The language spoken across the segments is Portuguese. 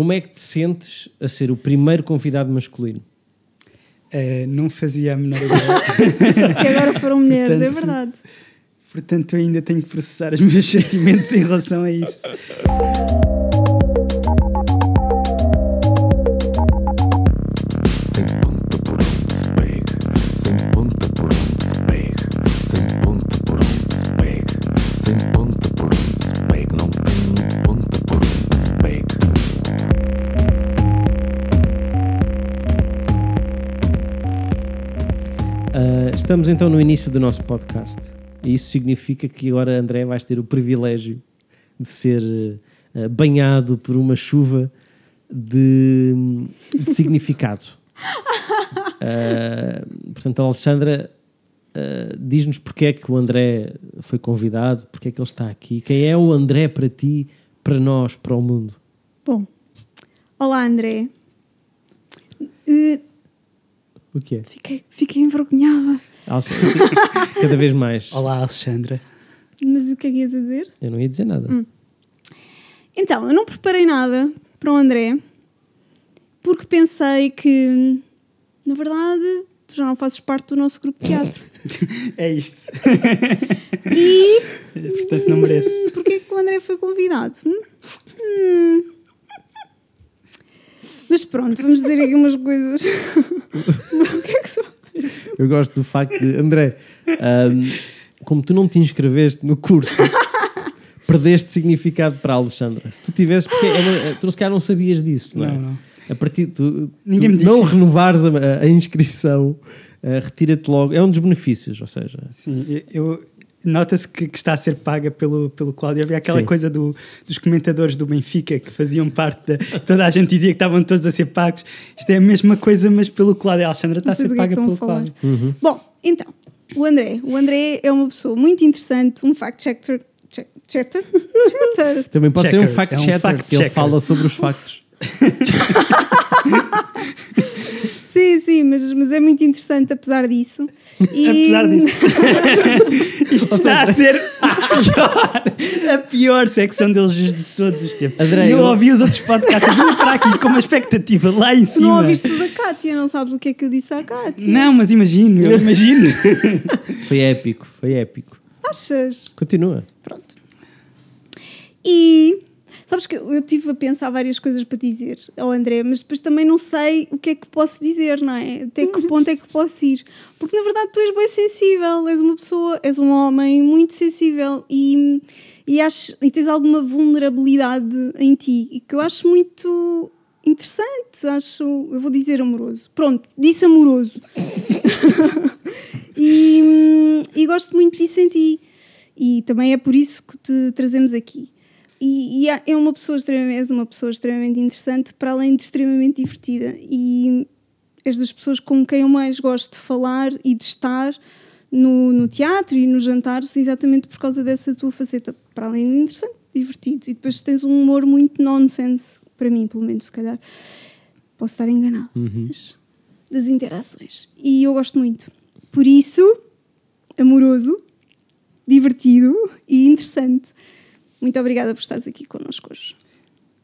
como é que te sentes a ser o primeiro convidado masculino? Uh, não fazia a menor ideia. que agora foram mulheres, é Portanto, é verdade. Portanto, eu ainda tenho que processar os meus sentimentos em relação a isso. Estamos então no início do nosso podcast. E isso significa que agora, André, vais ter o privilégio de ser uh, banhado por uma chuva de, de significado. Uh, portanto, a Alexandra uh, diz-nos porque é que o André foi convidado, porque é que ele está aqui, quem é o André para ti, para nós, para o mundo. Bom, olá André. Uh, O que é? fiquei, fiquei envergonhada. Cada vez mais. Olá, Alexandra. Mas o que é que ias a dizer? Eu não ia dizer nada. Então, eu não preparei nada para o André porque pensei que, na verdade, tu já não fazes parte do nosso grupo de teatro. É isto. E Portanto, não merece. hum, porquê que o André foi convidado? Hum? Hum. Mas pronto, vamos dizer aqui umas coisas. o que é que são? Eu gosto do facto de, André, ahm, como tu não te inscreveste no curso, perdeste significado para a Alexandra. Se tu tivesses, porque é uma- tu se calhar não sabias disso, não é? Não, não. A partir tu, tu não isso. renovares a, a inscrição, ah, retira-te logo. É um dos benefícios, ou seja, Sim, eu. Nota-se que, que está a ser paga pelo, pelo Cláudio. Havia aquela Sim. coisa do, dos comentadores do Benfica que faziam parte da. Toda a gente dizia que estavam todos a ser pagos. Isto é a mesma coisa, mas pelo Cláudio. A Alexandra está a ser é que paga estão a pelo falar. Cláudio. Bom, então, o André. O André é uma pessoa muito interessante, um fact-checker. check- Checker? Checker. também pode ser um Checker, fact é um checker, fact que ele checker. fala sobre os factos. Sim, sim, mas, mas é muito interessante apesar disso. E- Apesar disso. Isto está a ser a pior, a pior secção de elogios de todos os tempos. André, eu eu- ouvi os outros podcasts, vim para aqui com uma expectativa lá em Tu cima. não ouviste da Kátia, não sabes o que é que eu disse à Kátia. Não, mas imagino, eu imagino. Foi épico, foi épico. Achas? Continua. Pronto. E sabes que eu estive a pensar várias coisas para dizer ao André, mas depois também não sei o que é que posso dizer, não é? Até que ponto é que posso ir? Porque na verdade tu és bem sensível, és uma pessoa, és um homem muito sensível e, e, acho, e tens alguma vulnerabilidade em ti e que eu acho muito interessante, acho, eu vou dizer amoroso. Pronto, disse amoroso. e, e gosto muito disso em ti. E também é por isso que te trazemos aqui. E, e é- é uma pessoa extremamente, uma pessoa extremamente interessante, para além de extremamente divertida. E és das pessoas com quem eu mais gosto de falar e de estar no, no teatro e nos jantares, exatamente por causa dessa tua faceta, para além de interessante, divertido. E depois tens um humor muito nonsense, para mim, pelo menos, se calhar. Posso estar enganado, mas das interações. E eu gosto muito. Por isso, amoroso, divertido e interessante. Muito obrigada por estares aqui connosco hoje.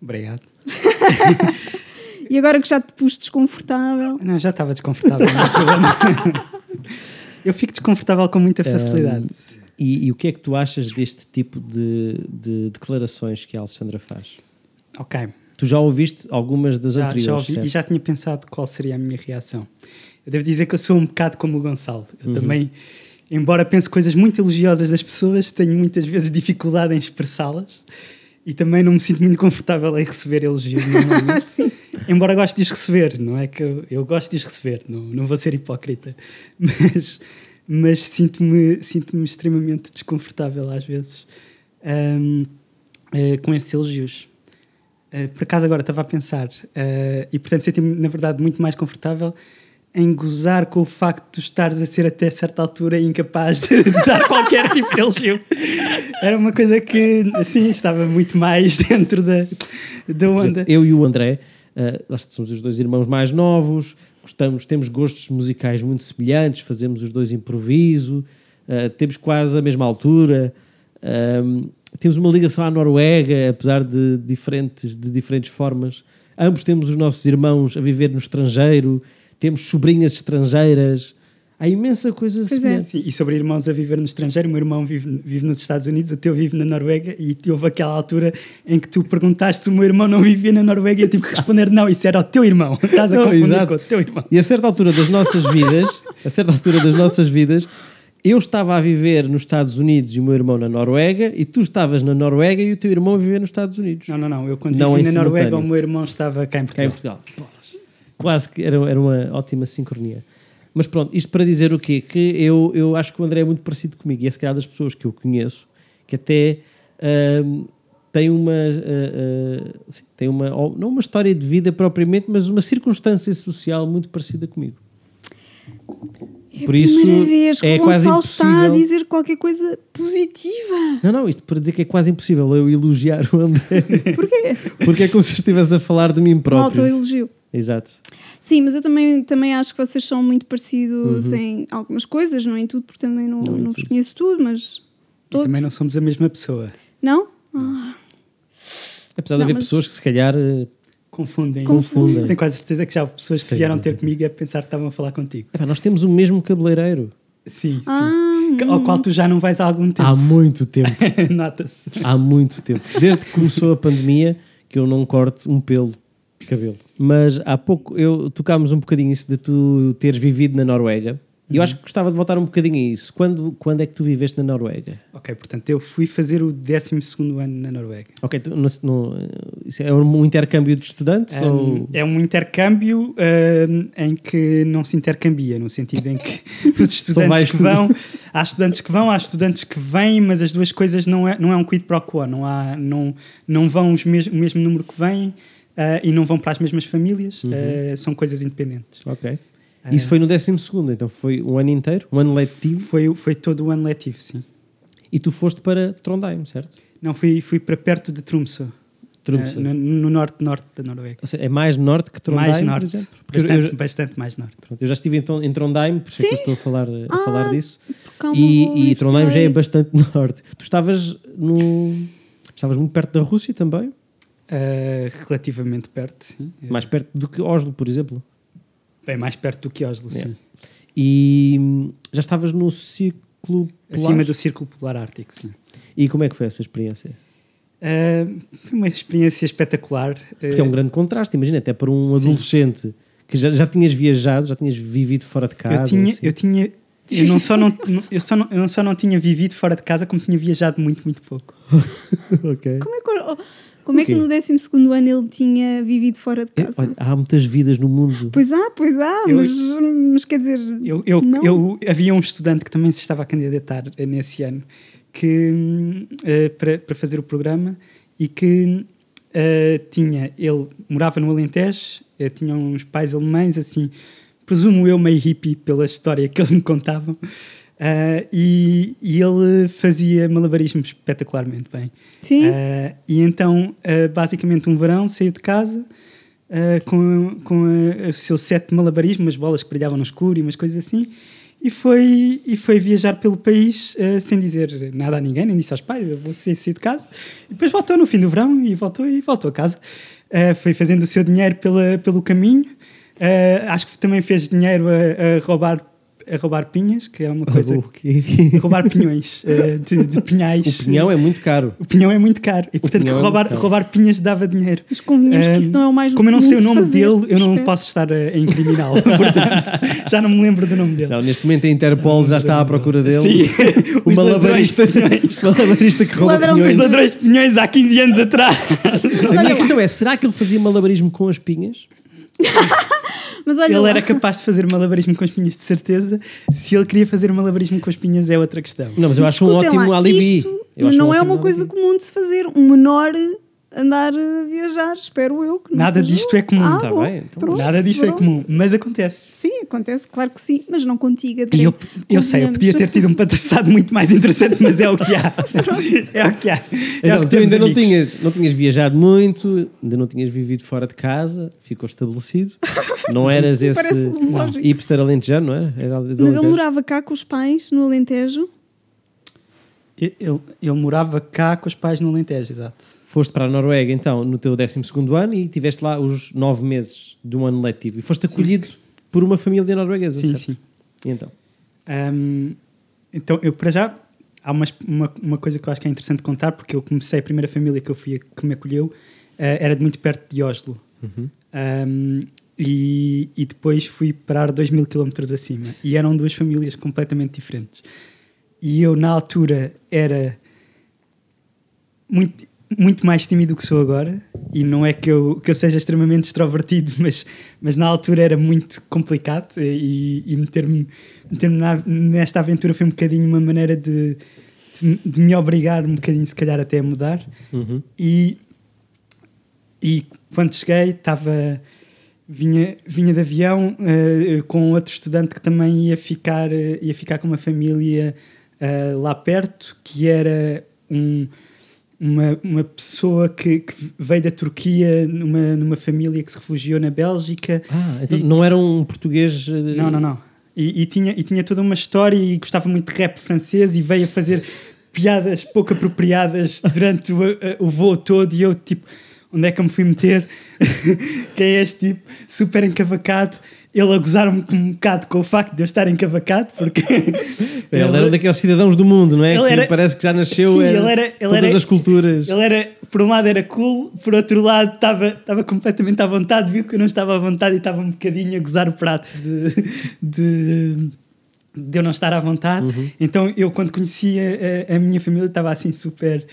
Obrigado. E agora que já te pus desconfortável, Não, já estava desconfortável. Eu fico desconfortável com muita facilidade. E, e o que é que tu achas deste tipo de, de declarações que a Alexandra faz? Ok. Tu já ouviste algumas das Já, já anteriores, ouvi certo? e já tinha pensado qual seria a minha reação. Eu devo dizer que eu sou um bocado como o Gonçalo. Uhum. Eu também, embora pense coisas muito elogiosas das pessoas, tenho muitas vezes dificuldade em expressá-las e também não me sinto muito confortável em receber elogios normalmente. embora goste de os receber, não é que eu, eu gosto de os receber, não, não vou ser hipócrita, mas, mas sinto-me sinto extremamente desconfortável às vezes ahm, eh, com esses elogios. Uh, por acaso agora estava a pensar, uh, e portanto senti-me na verdade muito mais confortável em gozar com o facto de tu estares a ser até certa altura incapaz de, dar qualquer tipo de elogio. Era uma coisa que, assim, estava muito mais dentro da, da onda. exemplo, eu e o André, uh, nós somos os dois irmãos mais novos, gostamos, temos gostos musicais muito semelhantes, fazemos os dois improviso, uh, temos quase a mesma altura, um, temos uma ligação à Noruega, apesar de diferentes, de diferentes formas. ambos temos os nossos irmãos a viver no estrangeiro, temos sobrinhas estrangeiras. Há imensa coisa Pois é. semelhante. Sim, e sobre irmãos a viver no estrangeiro, o meu irmão vive, vive nos Estados Unidos, o teu vive na Noruega, e houve aquela altura em que tu perguntaste se o meu irmão não vivia na Noruega e eu tive que responder: não, isso era o teu irmão. Estás a Não, confundir exato. com o teu irmão. E a certa altura das nossas vidas, a certa altura das nossas vidas, eu estava a viver nos Estados Unidos e o meu irmão na Noruega, e tu estavas na Noruega e o teu irmão a viver nos Estados Unidos. Não, não, não. Eu quando Não vivi na Noruega, simultâneo. o meu irmão estava cá em cá em Portugal. Quase que era, era uma ótima sincronia. Mas pronto, isto para dizer o quê? Que eu, eu acho que o André é muito parecido comigo e é se calhar das pessoas que eu conheço que até ahm, tem uma, ah, ah, sim, tem uma, não uma história de vida propriamente, mas uma circunstância social muito parecida comigo. É Por a isso, primeira vez que é o quase Gonçalo está a dizer qualquer coisa positiva. Não, não, isto para dizer que é quase impossível eu elogiar o André, Porquê? porque é como se estivesse a falar de mim próprio. autoelogio. Exato. Sim, mas eu também, também acho que vocês são muito parecidos Uhum. em algumas coisas, não em tudo, porque também não, Não não vos tudo. conheço tudo, mas. Todo. também não somos a mesma pessoa. Não? Ah, Apesar de haver mas- pessoas que se calhar eh, Confundem. Confundem. Tenho quase certeza que já houve pessoas que Sim. vieram ter comigo a pensar que estavam a falar contigo. epá, nós temos o mesmo cabeleireiro. Sim, sim. ah, Que- Ao qual tu já não vais há algum tempo. Há muito tempo. Nota-se. Há muito tempo. Desde que começou a pandemia que eu não corto um pelo de cabelo. Mas há pouco eu tocámos um bocadinho isso de tu teres vivido na Noruega. E eu acho que gostava de voltar um bocadinho a isso. Quando, quando é que tu viveste na Noruega? Ok, portanto, eu fui fazer o 12 ano na Noruega. Ok, tu, não, não, isso é um intercâmbio de estudantes? Um, ou... É um intercâmbio um, em que não se intercambia, no sentido em que os estudantes que vão, há estudantes que vão, há estudantes que vêm, mas as duas coisas não é, não é um quid pro quo, não, há, não, não vão os mes o mesmo número que vêm uh, e não vão para as mesmas famílias, Uhum. uh, são coisas independentes. Ok. Isso foi no 12 então foi um ano inteiro, um ano letivo, Foi, foi todo o ano letivo, sim. e tu foste para Trondheim, certo? Não, fui, fui para perto de Tromsø, Tromsø. uh, no, no norte-norte da Noruega. Ou seja, é mais norte que Trondheim, mais por norte, exemplo? Porque eu- bastante, eu, bastante mais norte. pronto, eu já estive em, Tron- em Trondheim, por isso é que eu estou a falar, a Ah, falar disso. boa E, e Trondheim já é bastante norte. Tu estavas no. Estavas muito perto da Rússia também? Uh, relativamente perto, sim. Mais perto do que Oslo, por exemplo. Bem mais perto do que Oslo, Yeah. sim. E hum, já estavas no ciclo polar? Acima do Círculo Polar Ártico, sim. E como é que foi essa experiência? Uh, foi uma experiência espetacular. Porque é um grande contraste, imagina, até para um adolescente que já, já tinhas viajado, já tinhas vivido fora de casa. eu tinha, assim. eu tinha, eu não só não, eu só não, eu não só não tinha vivido fora de casa, como tinha viajado muito, muito pouco. Ok. Como é que, como é que no 12 ano ele tinha vivido fora de É, casa? olha, há muitas vidas no mundo. Pois há, pois há, Eu- mas, mas quer dizer. Eu, eu, Não. eu havia um estudante que também se estava a candidatar nesse ano que eh, para, para fazer o programa e que eh, tinha ele morava no Alentejo, eh, tinha uns pais alemães assim, presumo eu meio hippie pela história que eles me contavam. Eh, e, e ele fazia malabarismo espetacularmente bem. Sim. Eh, e então, eh, basicamente, um verão saiu de casa com, com o seu set de malabarismo, umas bolas que brilhavam no escuro e umas coisas assim, e foi, e foi viajar pelo país sem dizer nada a ninguém, nem disse aos pais, eu vou sair, sair de casa. E depois voltou no fim do verão e voltou e voltou a casa. Foi fazendo o seu dinheiro pela, pelo caminho. Acho que também fez dinheiro a, a roubar a roubar pinhas, que é uma coisa O quê? a roubar pinhões eh, de, de pinhais. O pinhão é muito caro. O pinhão é muito caro. E portanto, é roubar, caro. roubar pinhas dava dinheiro. Mas convenhamos que isso não é o mais Como eu não sei o nome fazer, dele, eu não espero. posso estar a, a incriminá-lo. Portanto, já não me lembro do nome dele. Não, neste momento a Interpol já está à procura dele. Sim, O os malabarista, que rouba Ladrão, pinhões. Os ladrões de pinhões há 15 anos atrás. A minha questão é, será que ele fazia malabarismo com as pinhas? Mas olha, Ele lá, era capaz de fazer malabarismo com as pinhas, de certeza. Se ele queria fazer malabarismo com as pinhas, é outra questão. Não, mas eu acho um ótimo lá, alibi. Isto Eu acho não um é uma coisa alibi. comum de se fazer. Um menor andar a viajar, espero eu. Que não Nada seja disto eu. é comum. Ah, Tá bom, bem, então pronto, Nada disto é pronto. comum, mas acontece. Sim, acontece, claro que sim, mas não contigo, André. Eu, eu sei, eu podia ter tido um patassado muito mais interessante, mas é o que há. É o que há. É Então, o que tu ainda não tinhas, não tinhas viajado muito, ainda não tinhas vivido fora de casa, ficou estabelecido. Não eras esse hipster alentejano, não é? Era Mas ele Alentejo. morava cá com os pais, no Alentejo. Ele, ele morava cá com os pais no Alentejo, exato. Foste para a Noruega então no teu 12 ano e tiveste lá os nove meses de um ano letivo e foste acolhido por uma família norueguesa, Sim, certo? sim. E então? Um, então, eu para já, há uma, uma, uma coisa que eu acho que é interessante contar, porque eu comecei, a primeira família que eu fui, que me acolheu, eh, era de muito perto de Oslo. Uhum. Um, e, e depois fui parar 2 mil quilómetros acima. E eram duas famílias completamente diferentes. E eu, na altura, era muito, muito mais tímido do que sou agora. E não é que eu, que eu seja extremamente extrovertido, mas, mas na altura era muito complicado. E, e meter-me meter nesta aventura foi um bocadinho uma maneira de, de, de me obrigar um bocadinho, se calhar, até a mudar. Uhum. E, e quando cheguei, estava. Vinha, vinha de avião eh, com outro estudante que também ia ficar, eh, ia ficar com uma família eh, lá perto, que era um, uma, uma pessoa que, que veio da Turquia numa, numa família que se refugiou na Bélgica. Ah, então E- não era um português. eh, Não, não, não. E, e tinha, e tinha toda uma história e gostava muito de rap francês e veio a fazer piadas pouco apropriadas durante o, o voo todo e eu tipo, onde é que eu me fui meter? Quem é este tipo? Super encavacado. Ele a gozar-me um bocado com o facto de eu estar encavacado, porque Ele era daqueles cidadãos do mundo, não é? Ele que era- parece que já nasceu Sim, era ele era- ele todas era- as culturas. Ele era, por um lado era cool, por outro lado estava, estava completamente à vontade, viu que eu não estava à vontade e estava um bocadinho a gozar o prato de, de, de eu não estar à vontade. Então eu quando conhecia a, a minha família estava assim super,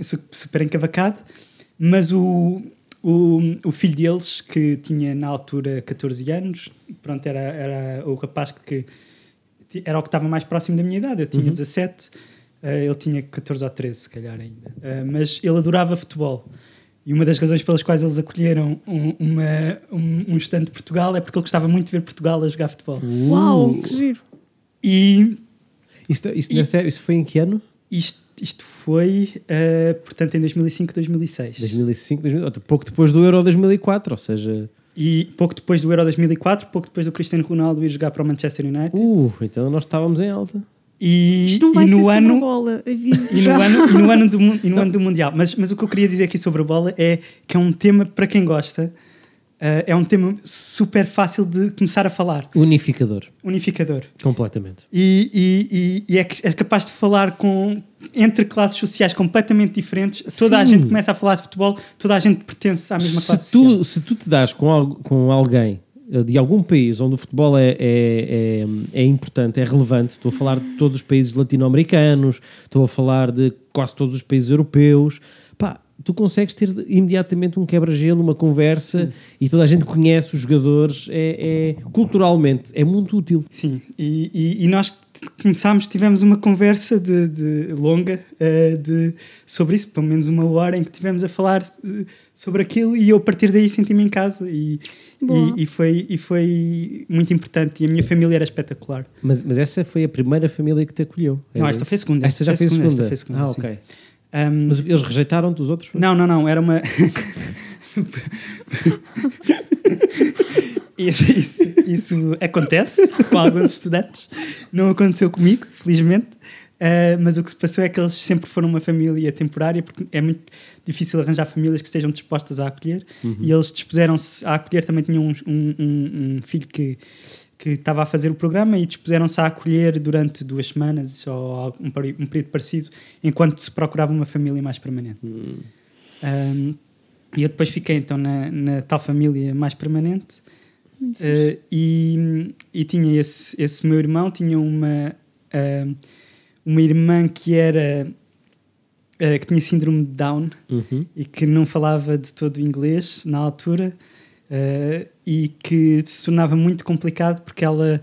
su- super encavacado, mas o, o, o filho deles, que tinha na altura 14 anos, pronto, era, era o rapaz que era o que estava mais próximo da minha idade, eu tinha 17, eh, ele tinha 14 ou 13, se calhar ainda. Eh, mas ele adorava futebol. E uma das razões pelas quais eles acolheram um, uma, um, um estande de Portugal é porque ele gostava muito de ver Portugal a jogar futebol. Uau, Uh, que giro. E Isto, isto, E- nessa- isso foi em que ano? Isto, isto foi, eh, portanto, em 2005, 2006. 2005, 2000, pouco depois do Euro 2004, ou seja, E pouco depois do Euro 2004, pouco depois do Cristiano Ronaldo ir jogar para o Manchester United. uh, então nós estávamos em alta. E, Isto não vai e ser no sobre ano, a bola, E no, ano, e no ano do, e no ano do Mundial. Mas, mas o que eu queria dizer aqui sobre a bola é que é um tema, para quem gosta, eh, é um tema super fácil de começar a falar. Unificador, Unificador. completamente. E, e, e, e é, é capaz de falar com, entre classes sociais completamente diferentes. Toda a Sim. gente começa a falar de futebol, toda a gente pertence à mesma classe Se social. tu, se tu te dás com, com alguém eh, de algum país onde o futebol é, é, é, é importante, é relevante, estou a falar de todos os países latino-americanos, estou a falar de quase todos os países europeus, tu consegues ter imediatamente um quebra-gelo, uma conversa e toda a gente conhece os jogadores, é, é- culturalmente é muito útil. Sim, e, e- e nós começámos, tivemos uma conversa de, de longa eh, de, sobre isso, pelo menos uma hora em que tivemos a falar eh, sobre aquilo e eu a partir daí senti-me em casa e, e, e foi, e foi muito importante e a minha família era espetacular. Mas, mas essa foi a primeira família que te acolheu. Não, é esta isso? foi a segunda. Esta já Esta foi a segunda. segunda, esta foi a segunda, ah, sim. ok. Ahm, Mas eles rejeitaram-te os outros? Não, não, não, era uma. isso, isso, isso acontece com alguns estudantes, não aconteceu comigo, felizmente. Ah, mas o que se passou é que eles sempre foram uma família temporária, porque é muito difícil arranjar famílias que estejam dispostas a acolher. E eles dispuseram-se a acolher. Também tinham um, um- um- um filho que, que estava a fazer o programa e dispuseram-se a acolher durante duas semanas ou um, um período parecido, enquanto se procurava uma família mais permanente. Um, e eu depois fiquei então na, na tal família mais permanente uh, e, e tinha esse, esse meu irmão, tinha uma, uh, uma irmã que era uh, que tinha síndrome de Down Uhum. e que não falava de todo inglês na altura uh, e que se tornava muito complicado porque ela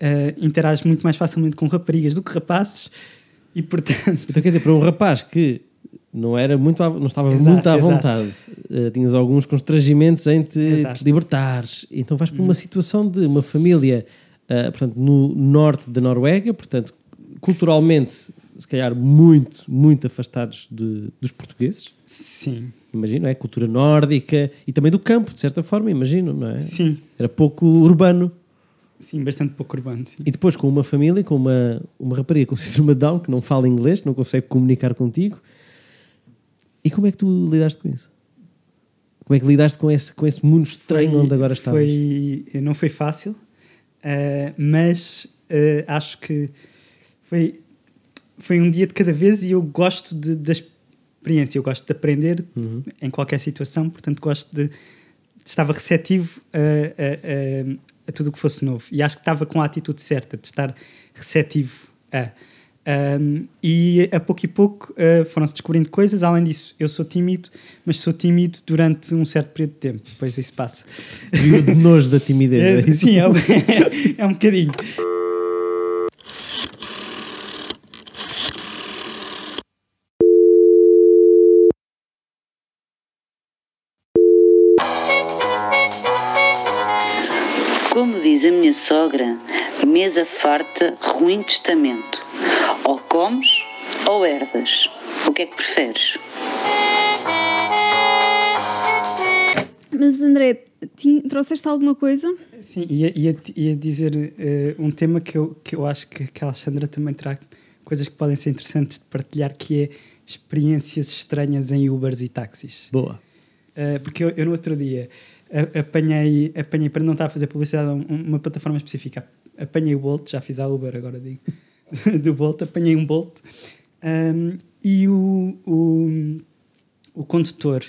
uh, interage muito mais facilmente com raparigas do que rapazes e portanto Então quer dizer, para um rapaz que não era muito à- não estava Exato, muito à exato. vontade, eh, tinhas alguns constrangimentos em te, Exato. te libertares, então vais para uma situação de uma família, eh, portanto, no norte da Noruega, portanto, culturalmente, se calhar muito, muito afastados de- dos portugueses, sim, imagino, é? Cultura nórdica e também do campo, de certa forma, imagino, não é? sim, Era pouco urbano. sim, bastante pouco urbano. Sim. E depois com uma família, com uma, uma rapariga com síndrome de Down, que não fala inglês, não consegue comunicar contigo. E como é que tu lidaste com isso? Como é que lidaste com esse, com esse mundo estranho Foi- onde agora estavas? Foi, não foi fácil, eh, mas eh, acho que foi, foi um dia de cada vez e eu gosto de, da experiência, eu gosto de aprender Uhum. em qualquer situação, portanto gosto de, estava receptivo a, a- a- a tudo o que fosse novo e acho que estava com a atitude certa de estar receptivo a. Um, e a pouco e pouco uh, foram-se descobrindo coisas. Além disso, eu sou tímido, mas sou tímido durante um certo período de tempo. Depois isso passa. E o nojo da timidez. É, sim, é, é um bocadinho. Sogra, mesa farta, ruim testamento. Ou comes ou herdas. O que é que preferes? Mas André, ti- trouxeste alguma coisa? Sim, ia, ia, ia dizer eh, um tema que eu, que eu acho que, que a Alexandra também traz coisas que podem ser interessantes de partilhar, que é experiências estranhas em Ubers e táxis. Boa. Uh, porque eu, eu no outro dia apanhei, apanhei, para não estar a fazer publicidade a um- uma plataforma específica, apanhei o Bolt, já fiz a Uber, agora digo, do Bolt, apanhei um Bolt um, e o, o, o condutor,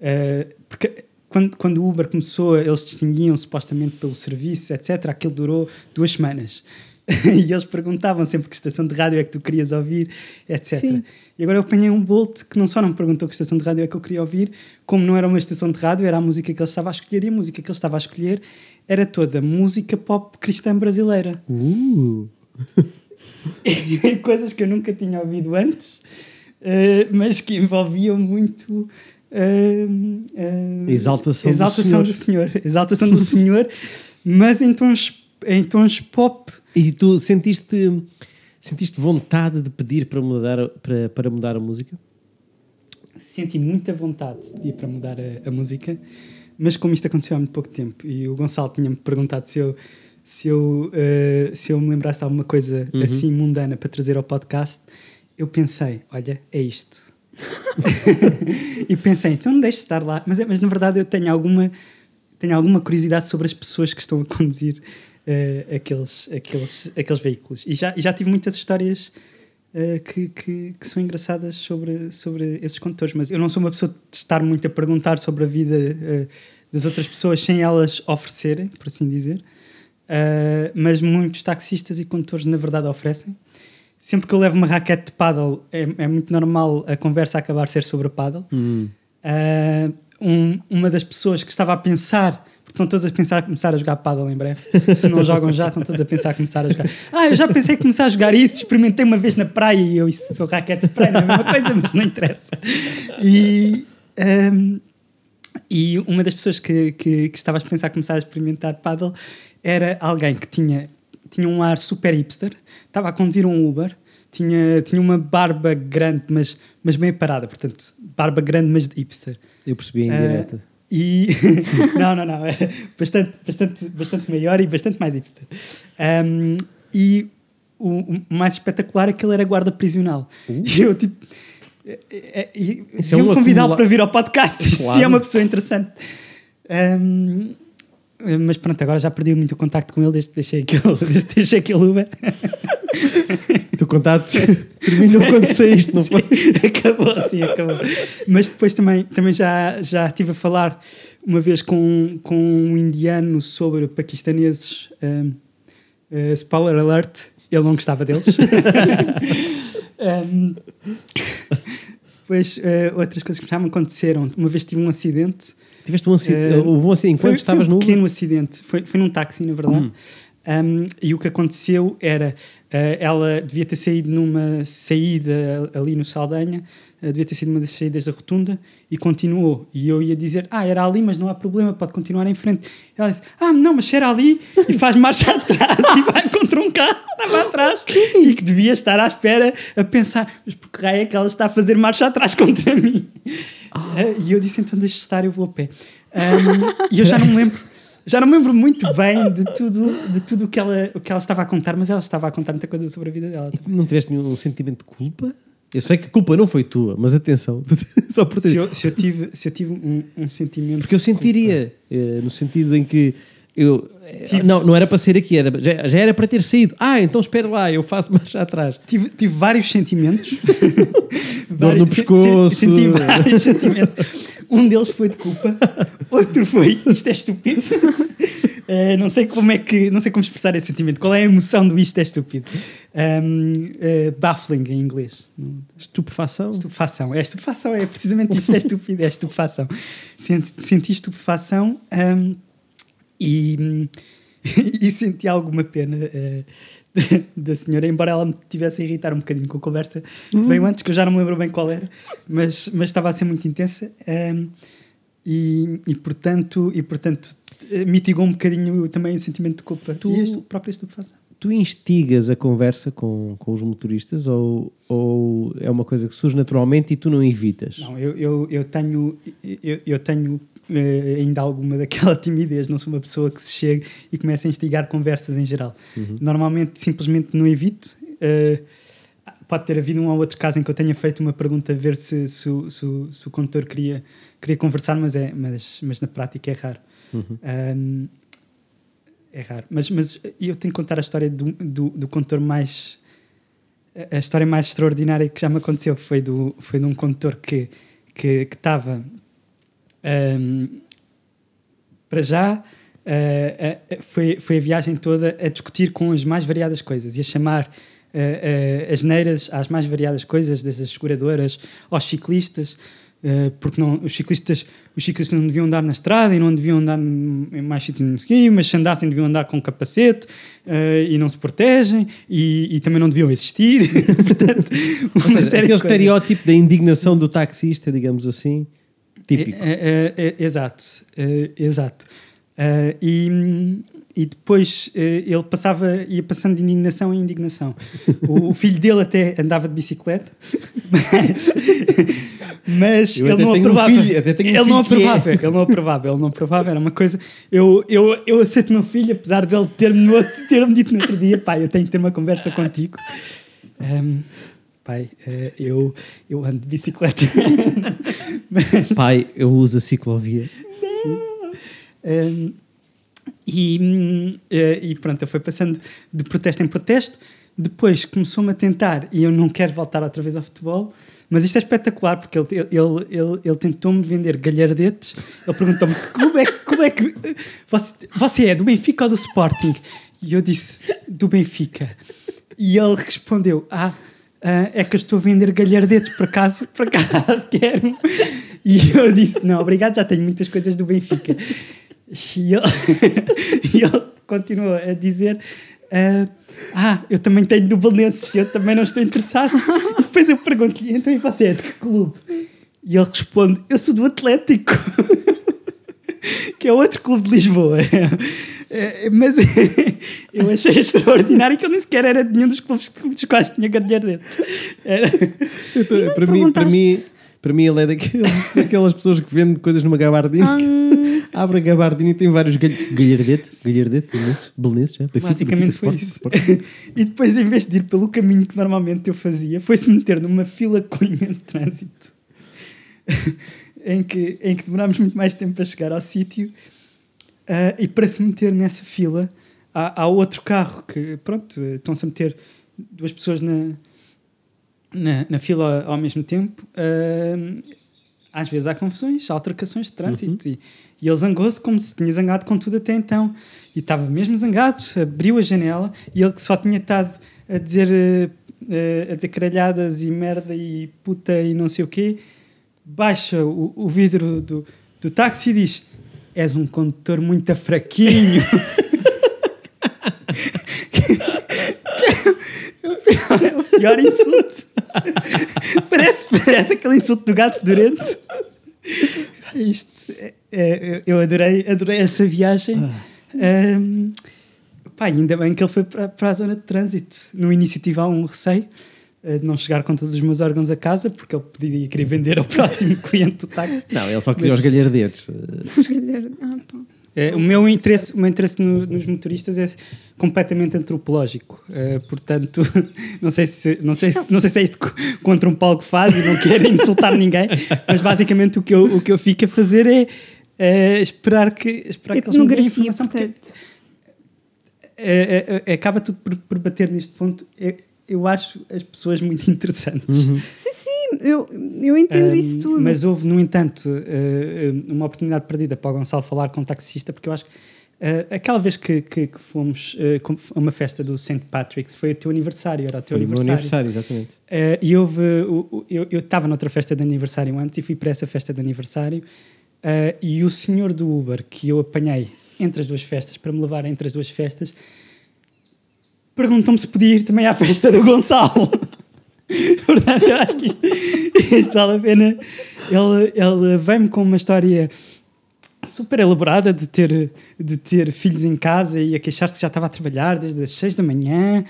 uh, porque quando, quando o Uber começou, eles distinguiam supostamente pelo serviço, etc. Aquilo durou duas semanas. e eles perguntavam sempre que estação de rádio é que tu querias ouvir, etc. Sim. E agora eu apanhei um Bolt que não só não me perguntou que estação de rádio é que eu queria ouvir, como não era uma estação de rádio, era a música que ele estava a escolher, e a música que ele estava a escolher era toda música pop cristã brasileira. Uh, Coisas que eu nunca tinha ouvido antes, eh, mas que envolviam muito. eh, eh, Exaltação do exaltação do Senhor. Exaltação do Senhor, mas em tons, em tons pop. e tu sentiste, sentiste vontade de pedir para mudar, para, para mudar a música? senti muita vontade de ir para mudar a, a música, mas como isto aconteceu há muito pouco tempo e o Gonçalo tinha-me perguntado se eu, se, eu, eh, se eu me lembrasse de alguma coisa Uhum. assim mundana para trazer ao podcast, eu pensei: olha, é isto. e pensei, então deixe de estar lá. Mas, é- mas na verdade eu tenho alguma, tenho alguma curiosidade sobre as pessoas que estão a conduzir eh, aqueles, aqueles, aqueles veículos. E já, já tive muitas histórias eh, que, que, que são engraçadas sobre, sobre esses condutores. Mas eu não sou uma pessoa de estar muito a perguntar sobre a vida eh, das outras pessoas sem elas oferecerem, por assim dizer. Uh, mas muitos taxistas e condutores na verdade oferecem. Sempre que eu levo uma raquete de paddle, é, é muito normal a conversa acabar a ser sobre paddle. Hum. Uh, um- uma das pessoas que estava a pensar, estão todos a pensar a começar a jogar paddle em breve, se não jogam já, estão todos a pensar a começar a jogar. Ah, eu já pensei em começar a jogar isso, experimentei uma vez na praia e eu isso sou raquete de praia, não é a mesma coisa, mas não interessa. E, um, e uma das pessoas que, que, que estava a pensar a começar a experimentar paddle era alguém que tinha, tinha um ar super hipster, estava a conduzir um Uber, tinha, tinha uma barba grande, mas, mas bem parada, portanto, barba grande, mas de hipster. Eu percebi em Ah, direta. E não, não, não, era bastante, bastante, bastante maior e bastante mais hipster. Um, e o, o mais espetacular é que ele era guarda prisional. E eu tipo. é- é- e- Isso é Deviam um convidá-lo para vir ao podcast se Claro. é uma pessoa interessante. Um, mas pronto, agora já perdi muito o contacto com ele desde que deixei aquele, desde que deixei aquele Uber. O teu contato terminou quando saíste, não foi? acabou assim, acabou. Mas depois também, também já, já estive a falar uma vez com, com um indiano sobre paquistaneses. Um, uh, spoiler alert, ele não gostava deles. um, depois, uh, outras coisas que já me aconteceram. Uma vez tive um acidente. Tiveste um acidente. Eh, houve um acidente Foi- enquanto estavas foi um no. pequeno acidente. Foi, foi num táxi, na verdade. Hum. Um, e o que aconteceu era, uh, ela devia ter saído numa saída ali no Saldanha, uh, devia ter sido uma das saídas da rotunda, e continuou. E eu ia dizer, ah, era ali, mas não há problema, pode continuar em frente. Ela disse, ah, não, mas era ali, e faz marcha atrás, e vai contra um carro que estava atrás, e que devia estar à espera a pensar, mas por que raio é que ela está a fazer marcha atrás contra mim? Uh, e eu disse, então deixa estar, eu vou a pé. Um, e eu já não me lembro já não me lembro muito bem de tudo de tudo o que ela o que ela estava a contar mas ela estava a contar muita coisa sobre a vida dela Não tiveste nenhum sentimento de culpa? Eu sei que a culpa não foi tua, mas atenção, só por Se ter. eu, se eu tive, se eu tive um, um sentimento. Porque eu sentiria, eh, no sentido em que eu. Tive- Não, não era para ser aqui, era, já, já era para ter saído. Ah, então espera lá, eu faço marcha atrás. Tive, tive vários sentimentos. Dor no pescoço. se- Senti vários sentimentos. Um deles foi de culpa, outro foi isto é estúpido. Eh, não sei como é que não sei como expressar esse sentimento. Qual é a emoção do isto é estúpido? Um, eh, baffling em inglês. Estupefação. Estupefação. É estupefação, é precisamente isto, é estúpido, é estupefação. Senti, senti estupefação hum, e, e senti alguma pena eh, da senhora, embora ela me tivesse a irritar um bocadinho com a conversa. Veio antes, que eu já não me lembro bem qual era, mas, mas estava a ser muito intensa hum, e, e, portanto, e, portanto, eh, mitigou um bocadinho também o sentimento de culpa Tu- e a própria estupefação. Tu instigas a conversa com, com os motoristas ou, ou é uma coisa que surge naturalmente e tu não evitas? Não, eu, eu, eu tenho, eu, eu tenho eh, ainda alguma daquela timidez, não sou uma pessoa que se chega e começa a instigar conversas em geral. Normalmente, simplesmente não evito. eh, pode ter havido um ou outro caso em que eu tenha feito uma pergunta a ver se, se, o- se, se o condutor queria, queria conversar, mas, é, mas, mas na prática é raro. Ahm, é raro. Mas, mas eu tenho que contar a história do, do, do condutor mais. A história mais extraordinária que já me aconteceu foi, do, foi de um condutor que que que ahm, para já. ah, ah, foi, foi a viagem toda a discutir com as mais variadas coisas e a chamar ah, as neiras às mais variadas coisas, desde as seguradoras aos ciclistas, porque não, os, ciclistas, os ciclistas não deviam andar na estrada e não deviam andar em mais sítios no ski, mas se andassem deviam andar com capacete e não se protegem e, e também não deviam existir. Portanto, Ou uma seja, aquele estereótipo da indignação do taxista, digamos assim, típico. É, é, é, exato, é, exato. E, e depois ele passava, ia passando de indignação em indignação. O, o filho dele até andava de bicicleta, mas, mas ele não tenho um aprovava. filho- um ele, não que é. aprovava ele não aprovava, ele não aprovava, era uma coisa. Eu, eu, eu aceito meu filho, apesar dele ter-me outro- ter-me dito no outro dia, pai, eu tenho que ter uma conversa contigo. Ahm, pai, eh, eu, eu ando de bicicleta. mas, Pai, eu uso a ciclovia. Um, e, hum, eh, e pronto, ele foi passando de protesto em protesto. Depois começou-me a tentar, e eu não quero voltar outra vez ao futebol, mas isto é espetacular porque ele, ele, ele, ele tentou-me vender galhardetes. Ele perguntou-me como é, como é que você, você é do Benfica ou do Sporting? E eu disse do Benfica. E ele respondeu: Ah, ah, é que eu estou a vender galhardetes, por acaso, por acaso quero. E eu disse: Não, obrigado, já tenho muitas coisas do Benfica. E ele, e ele continuou a dizer: ah, ah, eu também tenho do Belenenses, eu também não estou interessado. E depois eu pergunto-lhe: Então e você é de que clube? E ele responde: Eu sou do Atlético, que é outro clube de Lisboa. É, mas eu achei extraordinário que ele nem sequer era de nenhum dos clubes dos quais tinha galhardetes. Era. Eu tô- E não para, mim, para, mim, para mim, ele é daqueles, daquelas pessoas que vendem coisas numa gabardina. Hum. Abre a gabardina e tem vários galh galhardete, galhardete, belenenses, já, Basicamente foi isso. E depois, em vez de ir pelo caminho que normalmente eu fazia, foi-se meter numa fila com imenso trânsito, em, que, em que demorámos muito mais tempo a chegar ao sítio. Ah, e para se meter nessa fila, há, há outro carro que, pronto, estão-se a meter duas pessoas na, na, na fila ao mesmo tempo. ah, às vezes há confusões, há altercações de trânsito. E, e ele zangou-se como se tinha zangado com tudo até então. E estava mesmo zangado, abriu a janela e ele que só tinha estado a dizer, eh, a dizer caralhadas e merda e puta e não sei o quê, baixa o, o vidro do, do táxi e diz: És um condutor muito fraquinho. é o pior insulto. parece, parece aquele insulto do gato fedorento. Isto, é- é- eu adorei, adorei essa viagem. Ahm, pá, ainda bem que ele foi para, para a zona de trânsito. No início tive um receio, de não chegar com todos os meus órgãos a casa, porque ele poderia querer vender ao próximo cliente do táxi. Não, ele só queria Mas- os galhardetes. Os galhar- ah, pá. Eh, o meu interesse, o meu interesse no- nos motoristas é completamente antropológico. Eh, portanto, não sei, se, não, sei se, não sei se é isto co- contra um que faz e não quero insultar ninguém, mas basicamente o que eu, o que eu fico a fazer é eh, esperar que, esperar que eles me deem informação. porque, portanto. eh, eh, eh, acaba tudo por, por bater neste ponto. Eu, acho as pessoas muito interessantes. Sim, sim, eu, eu entendo Um, isso tudo. Mas houve, no entanto, uh, uma oportunidade perdida para o Gonçalo falar com um taxista, porque eu acho que uh, aquela vez que, que, que fomos uh, a uma festa do St. Patrick's foi o teu aniversário, era o teu Foi o meu aniversário. aniversário, exatamente. Uh, e houve, o- o- eu eu estava noutra festa de aniversário antes e fui para essa festa de aniversário uh, e o senhor do Uber que eu apanhei entre as duas festas, para me levar entre as duas festas, perguntou-me se podia ir também à festa do Gonçalo. Portanto, eu acho que isto, isto vale a pena. Ele, ele veio-me com uma história super elaborada de ter, de ter filhos em casa e a queixar-se que já estava a trabalhar desde as 6 da manhã.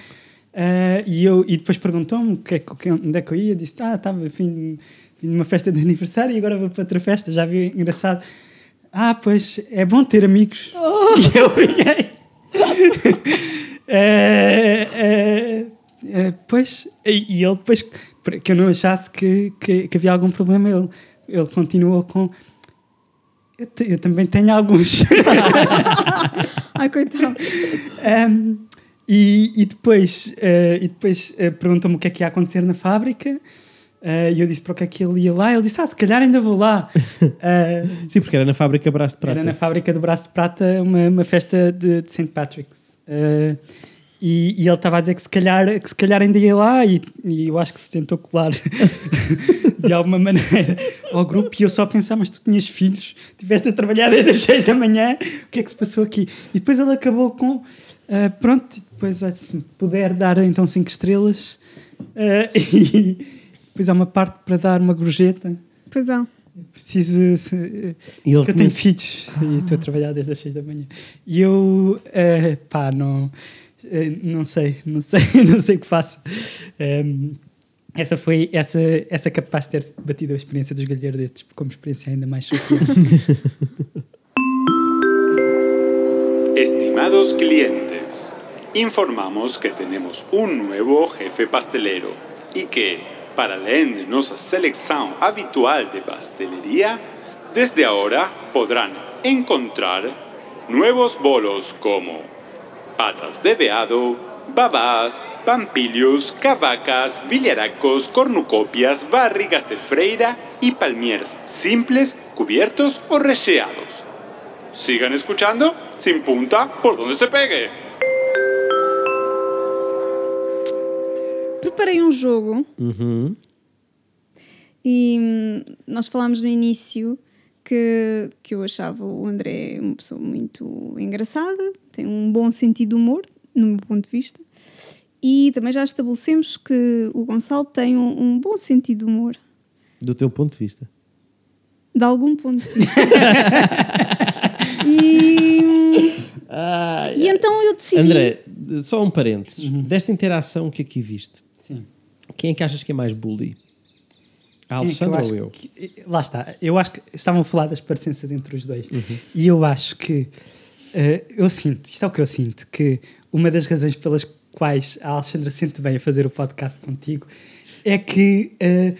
Ah, e, eu, e depois perguntou-me é onde é que eu ia. Disse: Ah, estava vim, vim numa festa de aniversário e agora vou para outra festa. Já viu engraçado. Ah, pois é bom ter amigos. E eu fiquei. Eh, eh, eh, pois, e, e ele depois, que eu não achasse que, que, que havia algum problema, ele, ele continuou com. Eu, te- eu também tenho alguns. Ai, coitado. Um, e, e depois, e depois perguntou-me o que é que ia acontecer na fábrica. E eu disse para o que é que ele ia lá. Ele disse: Ah, se calhar ainda vou lá. Sim, porque era na fábrica Braço de Prata. era na fábrica do Braço de Prata uma, uma festa de, de St. Patrick's. Eh, e, e ele estava a dizer que se calhar, que se calhar ainda ia lá e, e eu acho que se tentou colar de alguma maneira ao grupo e eu só pensava, mas tu tinhas filhos, estiveste a trabalhar desde as 6 da manhã, o que é que se passou aqui? E depois ele acabou com, eh, pronto, depois se puder dar então 5 estrelas eh, e depois há uma parte para dar uma gorjeta. Pois é. Preciso. Se, E ele porque eu tenho filhos e estou a trabalhar desde as 6 da manhã. E eu, eh, pá, não, eh, não sei, não sei, não sei o que faço. Em, essa foi, essa, essa é capaz de ter batido a experiência dos galhardetes, como experiência ainda mais. Estimados clientes, informamos que tenemos un nuevo jefe pastelero y que, para de nuestra selección habitual de pastelería, desde ahora podrán encontrar nuevos bolos como patas de veado, babás, pampilhos, cavacas, villaracos, cornucopias, barrigas de freira y palmiers simples, cubiertos o recheados. Sigan escuchando sin punta por donde se pegue. Preparei um jogo Uhum. e hum, nós falámos no início que, que eu achava o André uma pessoa muito engraçada, tem um bom sentido de humor, no meu ponto de vista, e também já estabelecemos que o Gonçalo tem um, um bom sentido de humor, Do teu ponto de vista. de algum ponto de vista. e, e então eu decidi. André, só um parênteses. Desta interação que aqui viste. Quem é que achas que é mais bully? A é eu Alexandra ou eu? que- lá está. Eu acho que estavam a falar das parecenças entre os dois. Uhum. E eu acho que eh, eu sinto, isto é o que eu sinto, que uma das razões pelas quais a Alexandra sente bem a fazer o podcast contigo é que eh,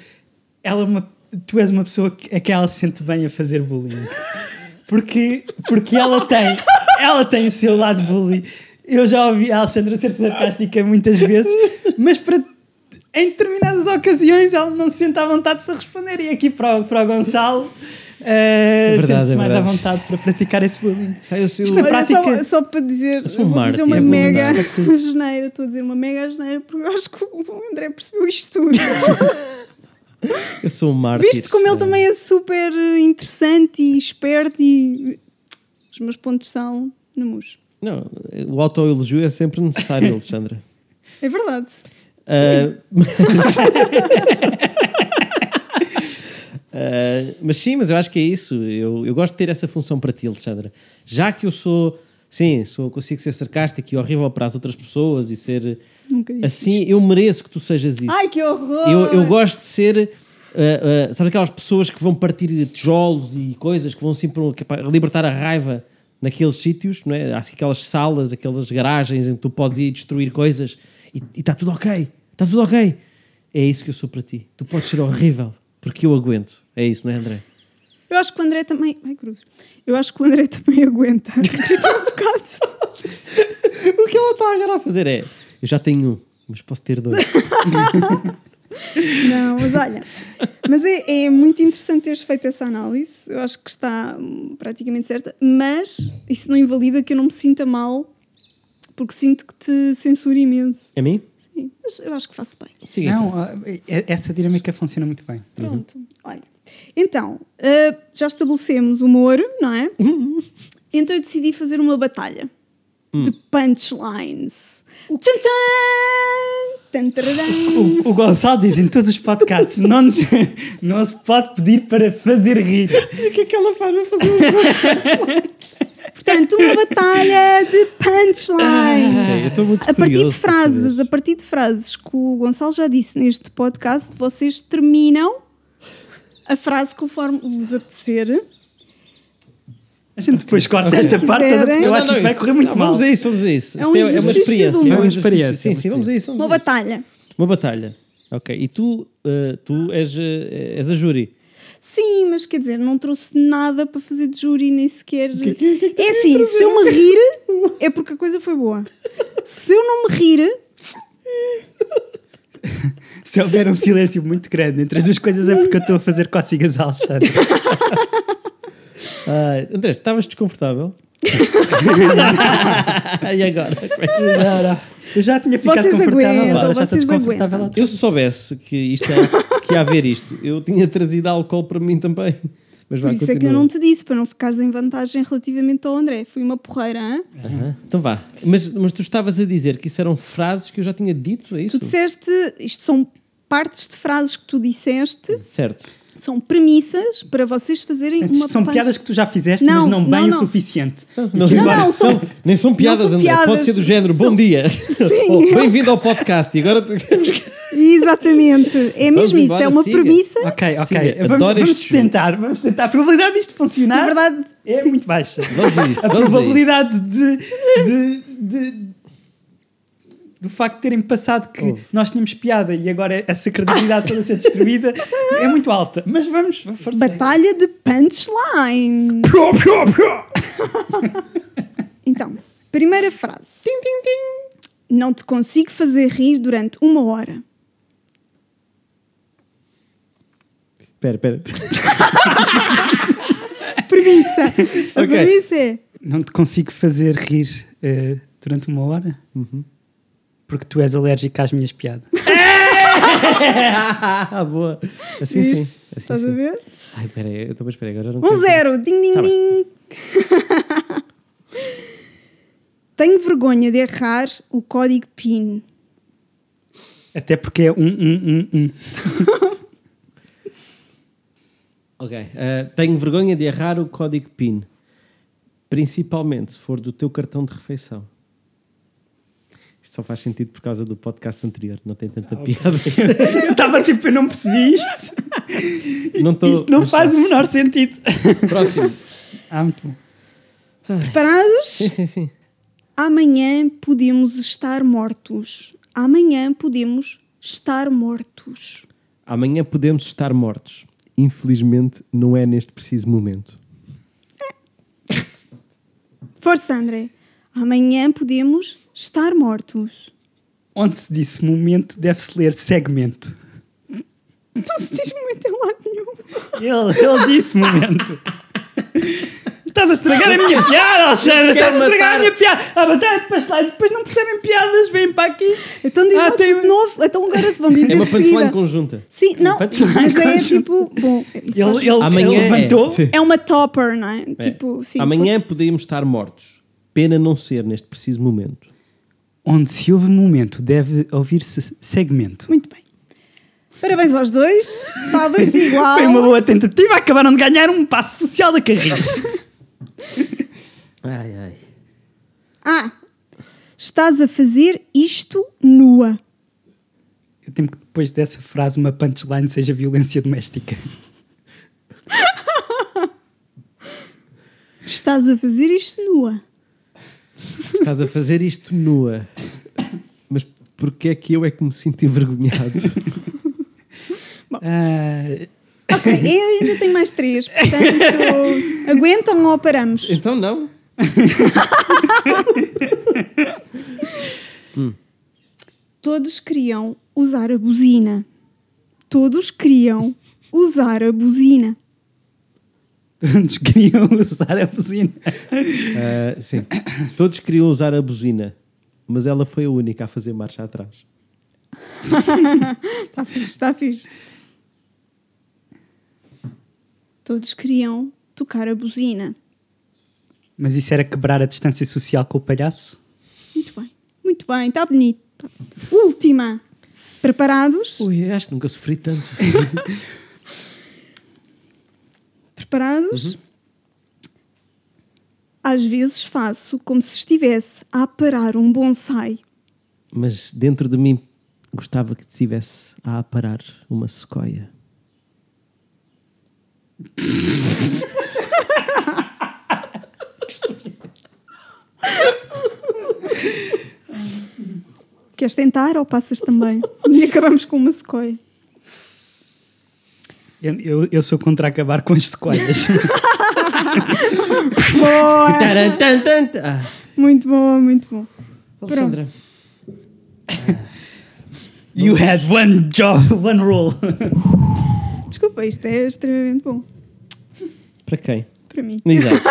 ela é uma, tu és uma pessoa que, a que ela se sente bem a fazer bullying. Porque, porque ela tem ela tem o seu lado bully. Eu já ouvi a Alexandra ser sarcástica muitas vezes, mas para em determinadas ocasiões ela não se sente à vontade para responder. E aqui para o, para o Gonçalo verdade, sente-se é mais à vontade para praticar esse bullying. Eu sou- Isto na Olha, prática- só, só para dizer, Eu sou um vou dizer mártir, uma é mega lembrar. geneira, estou a dizer uma mega geneira porque eu acho que o André percebeu isto tudo. Eu sou um mártir. Visto como ele Eh, também é super eh, interessante e esperto e os meus pontos são no mus. Não, o autoelogio é sempre necessário, Alexandra. É verdade. Ah, mas... Ah, mas sim, mas eu acho que é isso. Eu, eu gosto de ter essa função para ti, Alexandra. Já que eu sou Sim, sou, consigo ser sarcástico e horrível para as outras pessoas e ser assim. isto. Eu mereço que tu sejas isso. Ai, que horror! Eu, eu gosto de ser. Uh, uh, sabe aquelas pessoas que vão partir tijolos e coisas que vão sempre que é para libertar a raiva naqueles sítios, não é? Há assim aquelas salas, aquelas garagens em que tu podes ir destruir coisas e está tudo ok, está tudo ok. É isso que eu sou para ti. Tu podes ser horrível porque eu aguento. É isso, não é, André? Eu acho que o André também. Ai, cruz. Eu acho que o André também aguenta. Um bocado. O que ela está agora a fazer é: eu já tenho um, mas posso ter dois. Não, mas olha. Mas é, é muito interessante teres feito essa análise. Eu acho que está praticamente certa. Mas isso não invalida que eu não me sinta mal, porque sinto que te censuro imenso. A mim? Sim, mas eu acho que faço bem. Siga em Não, ah, essa dinâmica funciona muito bem. Pronto, olha. Então, ah, já estabelecemos o humor, não é? Então eu decidi fazer uma batalha de punchlines. Tchan tchan! O, o Gonçalo diz em todos os podcasts: não, não se pode pedir para fazer rir. O que é que ela faz para fazer um Portanto, uma batalha de estou muito a partir de frases, a partir de frases que o Gonçalo já disse neste podcast, vocês terminam a frase conforme vos apetecer. A gente depois corta esta parte porque eu Não, acho que isto vai correr muito não, mal. Vamos a isso, vamos a isso. É Isto um é, uma exercício experiência. é um Uma experiência, Sim, sim, vamos a isso. Vamos Uma a isso. batalha. Uma batalha. Ok. E tu, eh, tu és, eh, és a júri. Sim, mas quer dizer, não trouxe nada para fazer de júri, nem sequer. é assim, se eu me rir, é porque a coisa foi boa. Se eu não me rir, Se houver um silêncio muito grande entre as duas coisas é porque eu estou a fazer cócegas Alexandre. Ah, André, estavas desconfortável? e agora? É que- Não, não. Eu já tinha ficado Vocês confortável aguentam, lá, já vocês desconfortável aguentam. lá. Eu se soubesse que, isto é, que ia haver isto, eu tinha trazido álcool para mim também. Mas por vá, isso é que eu continua. não te disse, para não ficares em vantagem relativamente ao André. Fui uma porreira, hã? Então vá. Mas, mas tu estavas a dizer que isso eram frases que eu já tinha dito, é isso? Tu disseste, isto são partes de frases que tu disseste, Certo. São premissas para vocês fazerem Antes, uma são piadas que tu já fizeste, Não, mas não não, bem não. o suficiente. Não, não, são- nem são piadas, não são André. Pode piadas, ser do género, são- bom dia. Sim. Oh, Bem-vindo ao podcast. E agora temos que. Exatamente. É mesmo isso, é uma siga. premissa. Ok, ok. Siga, vamos adoro vamos tentar, vamos tentar. A probabilidade disto funcionar Na verdade, é sim. muito baixa. Vamos a isso. A vamos a probabilidade de, de, de- do facto de terem passado que Oh. nós tínhamos piada e agora essa credibilidade toda a ser destruída é muito alta. Mas vamos, força. Batalha de punchline. Então, primeira frase. Não te consigo fazer rir durante uma hora. Espera, espera. Premissa. A Ok. premissa é. Não te consigo fazer rir eh, durante uma hora porque tu és alérgico às minhas piadas. Ah, boa. Assim sim. Assim, Estás a sim. ver? Ai, espera aí. Então, mas espera aí, agora não Um zero. Ding, ding, Tá ding. Tenho vergonha de errar o código PIN. Até porque é um, um, um, um. Ok. eh, tenho vergonha de errar o código PIN. Principalmente se for do teu cartão de refeição. Isto só faz sentido por causa do podcast anterior. Não tem tanta piada. Estava tipo, eu não percebi isto. não tô, isto não mas faz o menor sentido. Próximo. Ah, muito bom. Preparados? Sim, sim, sim. Amanhã podemos estar mortos. Amanhã podemos estar mortos. Amanhã podemos estar mortos. Infelizmente, não é neste preciso momento. Força, André. Amanhã podemos estar mortos. Onde se disse momento, deve-se ler segmento. Não se diz muito em lado nenhum. Ele, ele disse momento. Estás a estragar a minha piada, Alexandre! Estás a estragar a minha piada! A batalha de pastelais e depois não percebem piadas, vêm para aqui. Então diz Ah, lá tem- tudo de novo. Então agora te vão dizer É uma punchline conjunta. Sim, não, mas é tipo, bom, Ele, ele, Amanhã ele é. levantou. Sim. é uma topper, não é? É. Tipo, sim, Amanhã podíamos estar mortos. Pena não ser neste preciso momento. Onde se ouve momento, deve ouvir-se segmento. Muito bem. Parabéns aos dois. Talvez igual. Foi uma boa tentativa, acabaram de ganhar um passo social da carreira. Ai, ai. Ah! Estás a fazer isto nua. Eu temo que depois dessa frase uma punchline seja violência doméstica. Estás a fazer isto nua. Estás a fazer isto nua. Mas porquê é que eu é que me sinto envergonhado? Ah, Ok, eu ainda tenho mais três, portanto, aguentam ou paramos? então não. Todos queriam usar a buzina. Todos queriam usar a buzina. Todos queriam usar a buzina. Ah, sim. Todos queriam usar a buzina, mas ela foi a única a fazer marcha atrás. Está fixe, está fixe. Todos queriam tocar a buzina. Mas isso era quebrar a distância social com o palhaço? Muito bem, muito bem, está bonito. Última. Preparados? Ui, acho que nunca sofri tanto. Preparados? Às vezes faço como se estivesse a aparar um bonsai. Mas dentro de mim gostava que estivesse a aparar uma sequoia. Queres tentar ou passas também? E acabamos com uma sequoia. Eu, eu, eu sou contra acabar com as sequoias. Boa! Ah, Muito bom, muito bom. Alexandra, you had one job, one role. Desculpa, isto é extremamente bom para quem? para mim. Exato.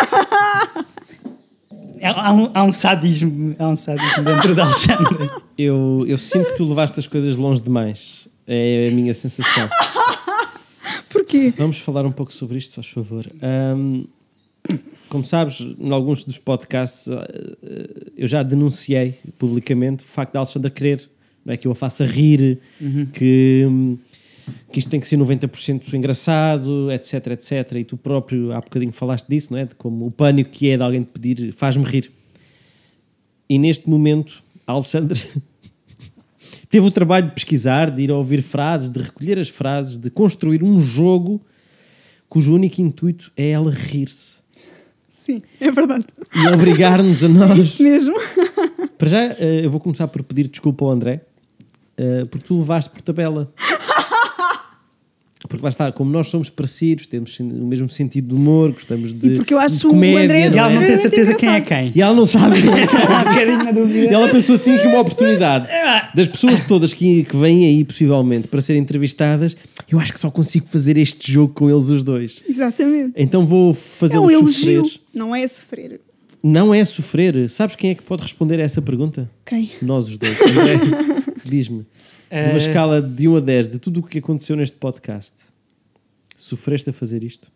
há, há um, há um sadismo, há um sadismo dentro da Alexandra. Eu, eu sinto que tu levaste as coisas longe demais. É a minha sensação. Porquê? Vamos falar um pouco sobre isto, se faz favor. Ahm, como sabes, em alguns dos podcasts ah, ah, eu já denunciei publicamente o facto da Alexandra querer não é, que eu a faça rir, que, hum, que isto tem que ser 90% engraçado, etc, etc. E tu próprio há bocadinho falaste disso, não é? De como o pânico que é de alguém te pedir faz-me rir. E neste momento, a Alexandra teve o trabalho de pesquisar, de ir a ouvir frases, de recolher as frases, de construir um jogo cujo único intuito é ela rir-se Sim, é verdade. e obrigar-nos a É nós. isso mesmo. Para já, eh, eu vou começar por pedir desculpa ao André, eh, porque tu levaste por tabela. Porque lá está, como nós somos parecidos, temos o mesmo sentido de humor, gostamos de. E porque eu acho de o comédia, André E não ela é? não tem certeza quem é quem. E ela não sabe. E ela pensou que tinha aqui uma oportunidade. Das pessoas todas que, que vêm aí, possivelmente, para serem entrevistadas, eu acho que só consigo fazer este jogo com eles os dois. Exatamente. Então vou É um elogio, sofrer. não é sofrer. Não é sofrer. Sabes quem é que pode responder a essa pergunta? Quem? Nós os dois. Diz-me, de Eh, uma escala de 1 a 10, de tudo o que aconteceu neste podcast, sofreste a fazer isto?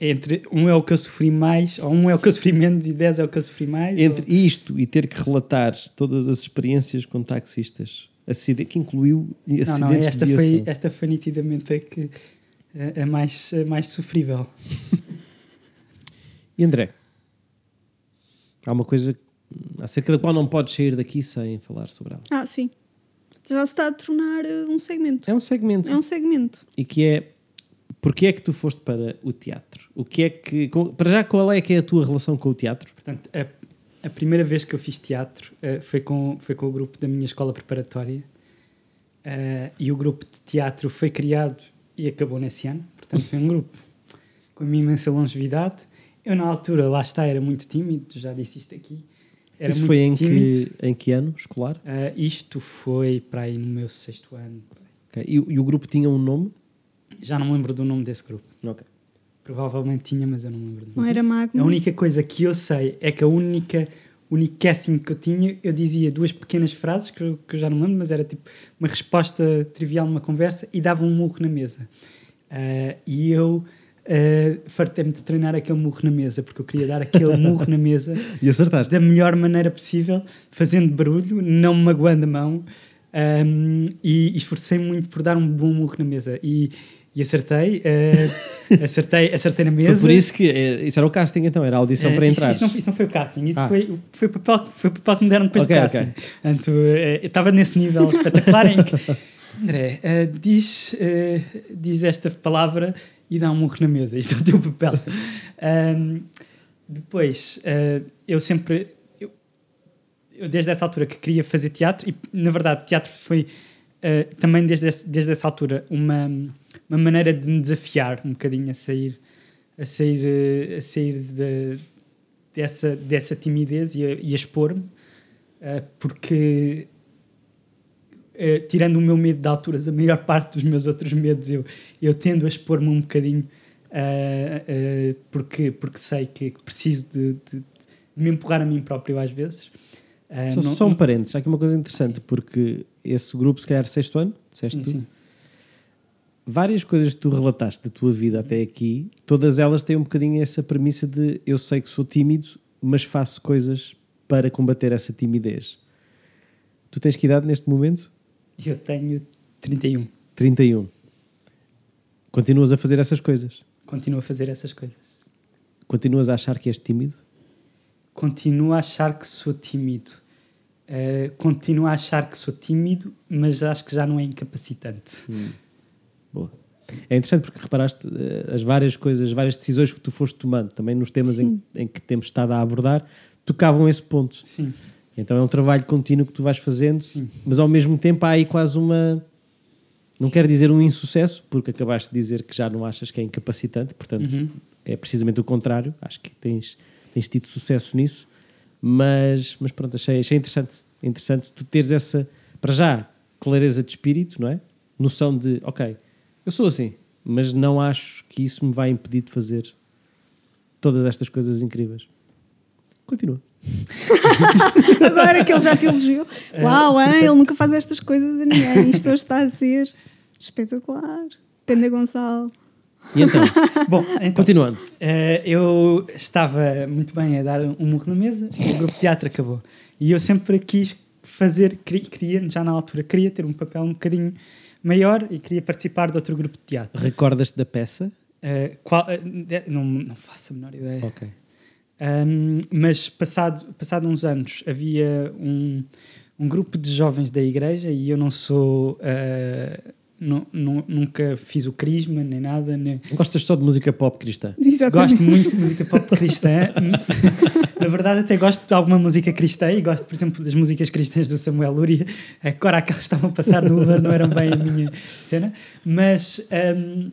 Entre um é o que eu sofri mais, ou um é o que eu sofri menos e dez é o que eu sofri mais. Entre isto e ter que relatar todas as experiências com taxistas, acide- que incluiu ou... Não, acidentes não, esta de foi, esta foi nitidamente a, que, a, a mais, a mais sofrível. E André, há uma coisa acerca da qual não podes sair daqui sem falar sobre ela. Ah, sim. Já se está a tornar uh, um segmento. É um segmento. É um segmento. E que é porque é que tu foste para o teatro? O que é que. Para já, qual é que é a tua relação com o teatro? Portanto, a, a primeira vez que eu fiz teatro eh, foi, com, foi com o grupo da minha escola preparatória. Eh, e o grupo de teatro foi criado e acabou nesse ano. Portanto, foi um grupo com uma imensa longevidade. Eu, na altura, lá está, era muito tímido, já disse isto aqui. Era Isso foi em tímido. que, em que ano escolar? Eh, isto foi para aí no meu sexto ano. Ok. E, o- e o grupo tinha um nome? Já não me lembro do nome desse grupo. Ok. Provavelmente tinha, mas eu não me lembro do Não era magma. A única coisa que eu sei é que a única o único casting que eu tinha, eu dizia duas pequenas frases que eu, que eu já não lembro, mas era tipo uma resposta trivial numa conversa e dava um murro na mesa. Ah, e eu uh, fartei-me de treinar aquele murro na mesa, porque eu queria dar aquele murro na mesa E acertaste. da melhor maneira possível, fazendo barulho, não me magoando a mão. um, e esforcei-me muito por dar um bom murro na mesa. E, E acertei, eh, acertei, acertei na mesa. Foi por isso que. eh, Isso era o casting então, era a audição Eh, para isso, entrar. isso, não, isso não foi o casting, isso Ah. foi, foi, o papel, foi o papel que me deram depois Ok, do casting. ok. Portanto, eh, eu estava nesse nível espetacular em que, André, eh, diz, eh, diz esta palavra e dá um murro na mesa. Isto é o teu papel. Ahm, depois, eh, eu sempre. Eu, eu desde essa altura que queria fazer teatro, e na verdade, teatro foi eh, também desde, esse- desde essa altura uma, uma maneira de me desafiar um bocadinho a sair, a sair, eh, a sair de- dessa, dessa timidez e a, a expor-me, porque eh, tirando o meu medo de alturas, a maior parte dos meus outros medos eu, eu tendo a expor-me um bocadinho eh, eh, porque, porque sei que preciso de, de- de me empurrar a mim próprio às vezes. Só, não- só um parênteses, há aqui uma coisa interessante, porque esse grupo, se calhar, sexto ano, disseste Sim, tu, sim. várias coisas que tu relataste da tua vida até aqui, todas elas têm um bocadinho essa premissa de eu sei que sou tímido, mas faço coisas para combater essa timidez. Tu tens que idade neste momento? Eu tenho 31. 31. Continuas a fazer essas coisas? Continuo a fazer essas coisas. Continuas a achar que és tímido? Continuo a achar que sou tímido. Eh, continuo a achar que sou tímido, mas acho que já não é incapacitante. Boa. É interessante porque reparaste eh, as várias coisas, as várias decisões que tu foste tomando, também nos temas em, em que temos estado a abordar, tocavam esse ponto. Sim, Então é um trabalho contínuo que tu vais fazendo, Sim. mas ao mesmo tempo há aí quase uma. Não quero dizer um insucesso, porque acabaste de dizer que já não achas que é incapacitante, portanto Uhum. é precisamente o contrário. Acho que tens, tens tido sucesso nisso, mas, mas pronto, achei, achei interessante. Interessante tu teres essa, para já, clareza de espírito, não é? Noção de, ok, eu sou assim, mas não acho que isso me vai impedir de fazer todas estas coisas incríveis. Continua. Agora que ele já te elogiou. É. Uau, hein? ele nunca faz estas coisas a ninguém. Isto hoje está a ser espetacular. Penda Gonçalo. E então, Bom, então, continuando. eh, eu estava muito bem a dar um murro na mesa e o grupo de teatro acabou. E eu sempre quis fazer, queria, já na altura, queria ter um papel um bocadinho maior e queria participar de outro grupo de teatro. Recordas-te da peça? Eh, qual- de- não, não faço a menor ideia. Ok. Um, mas passado, passado uns anos havia um, um grupo de jovens da igreja e eu não sou uh, nu- nu- nunca fiz o crisma nem nada nem, Gostas só de música pop cristã? Exatamente. gosto muito de música pop cristã na verdade até gosto de alguma música cristã e gosto por exemplo das músicas cristãs do Samuel Luria agora aquelas que estavam a passar no Uber não eram bem a minha cena mas um,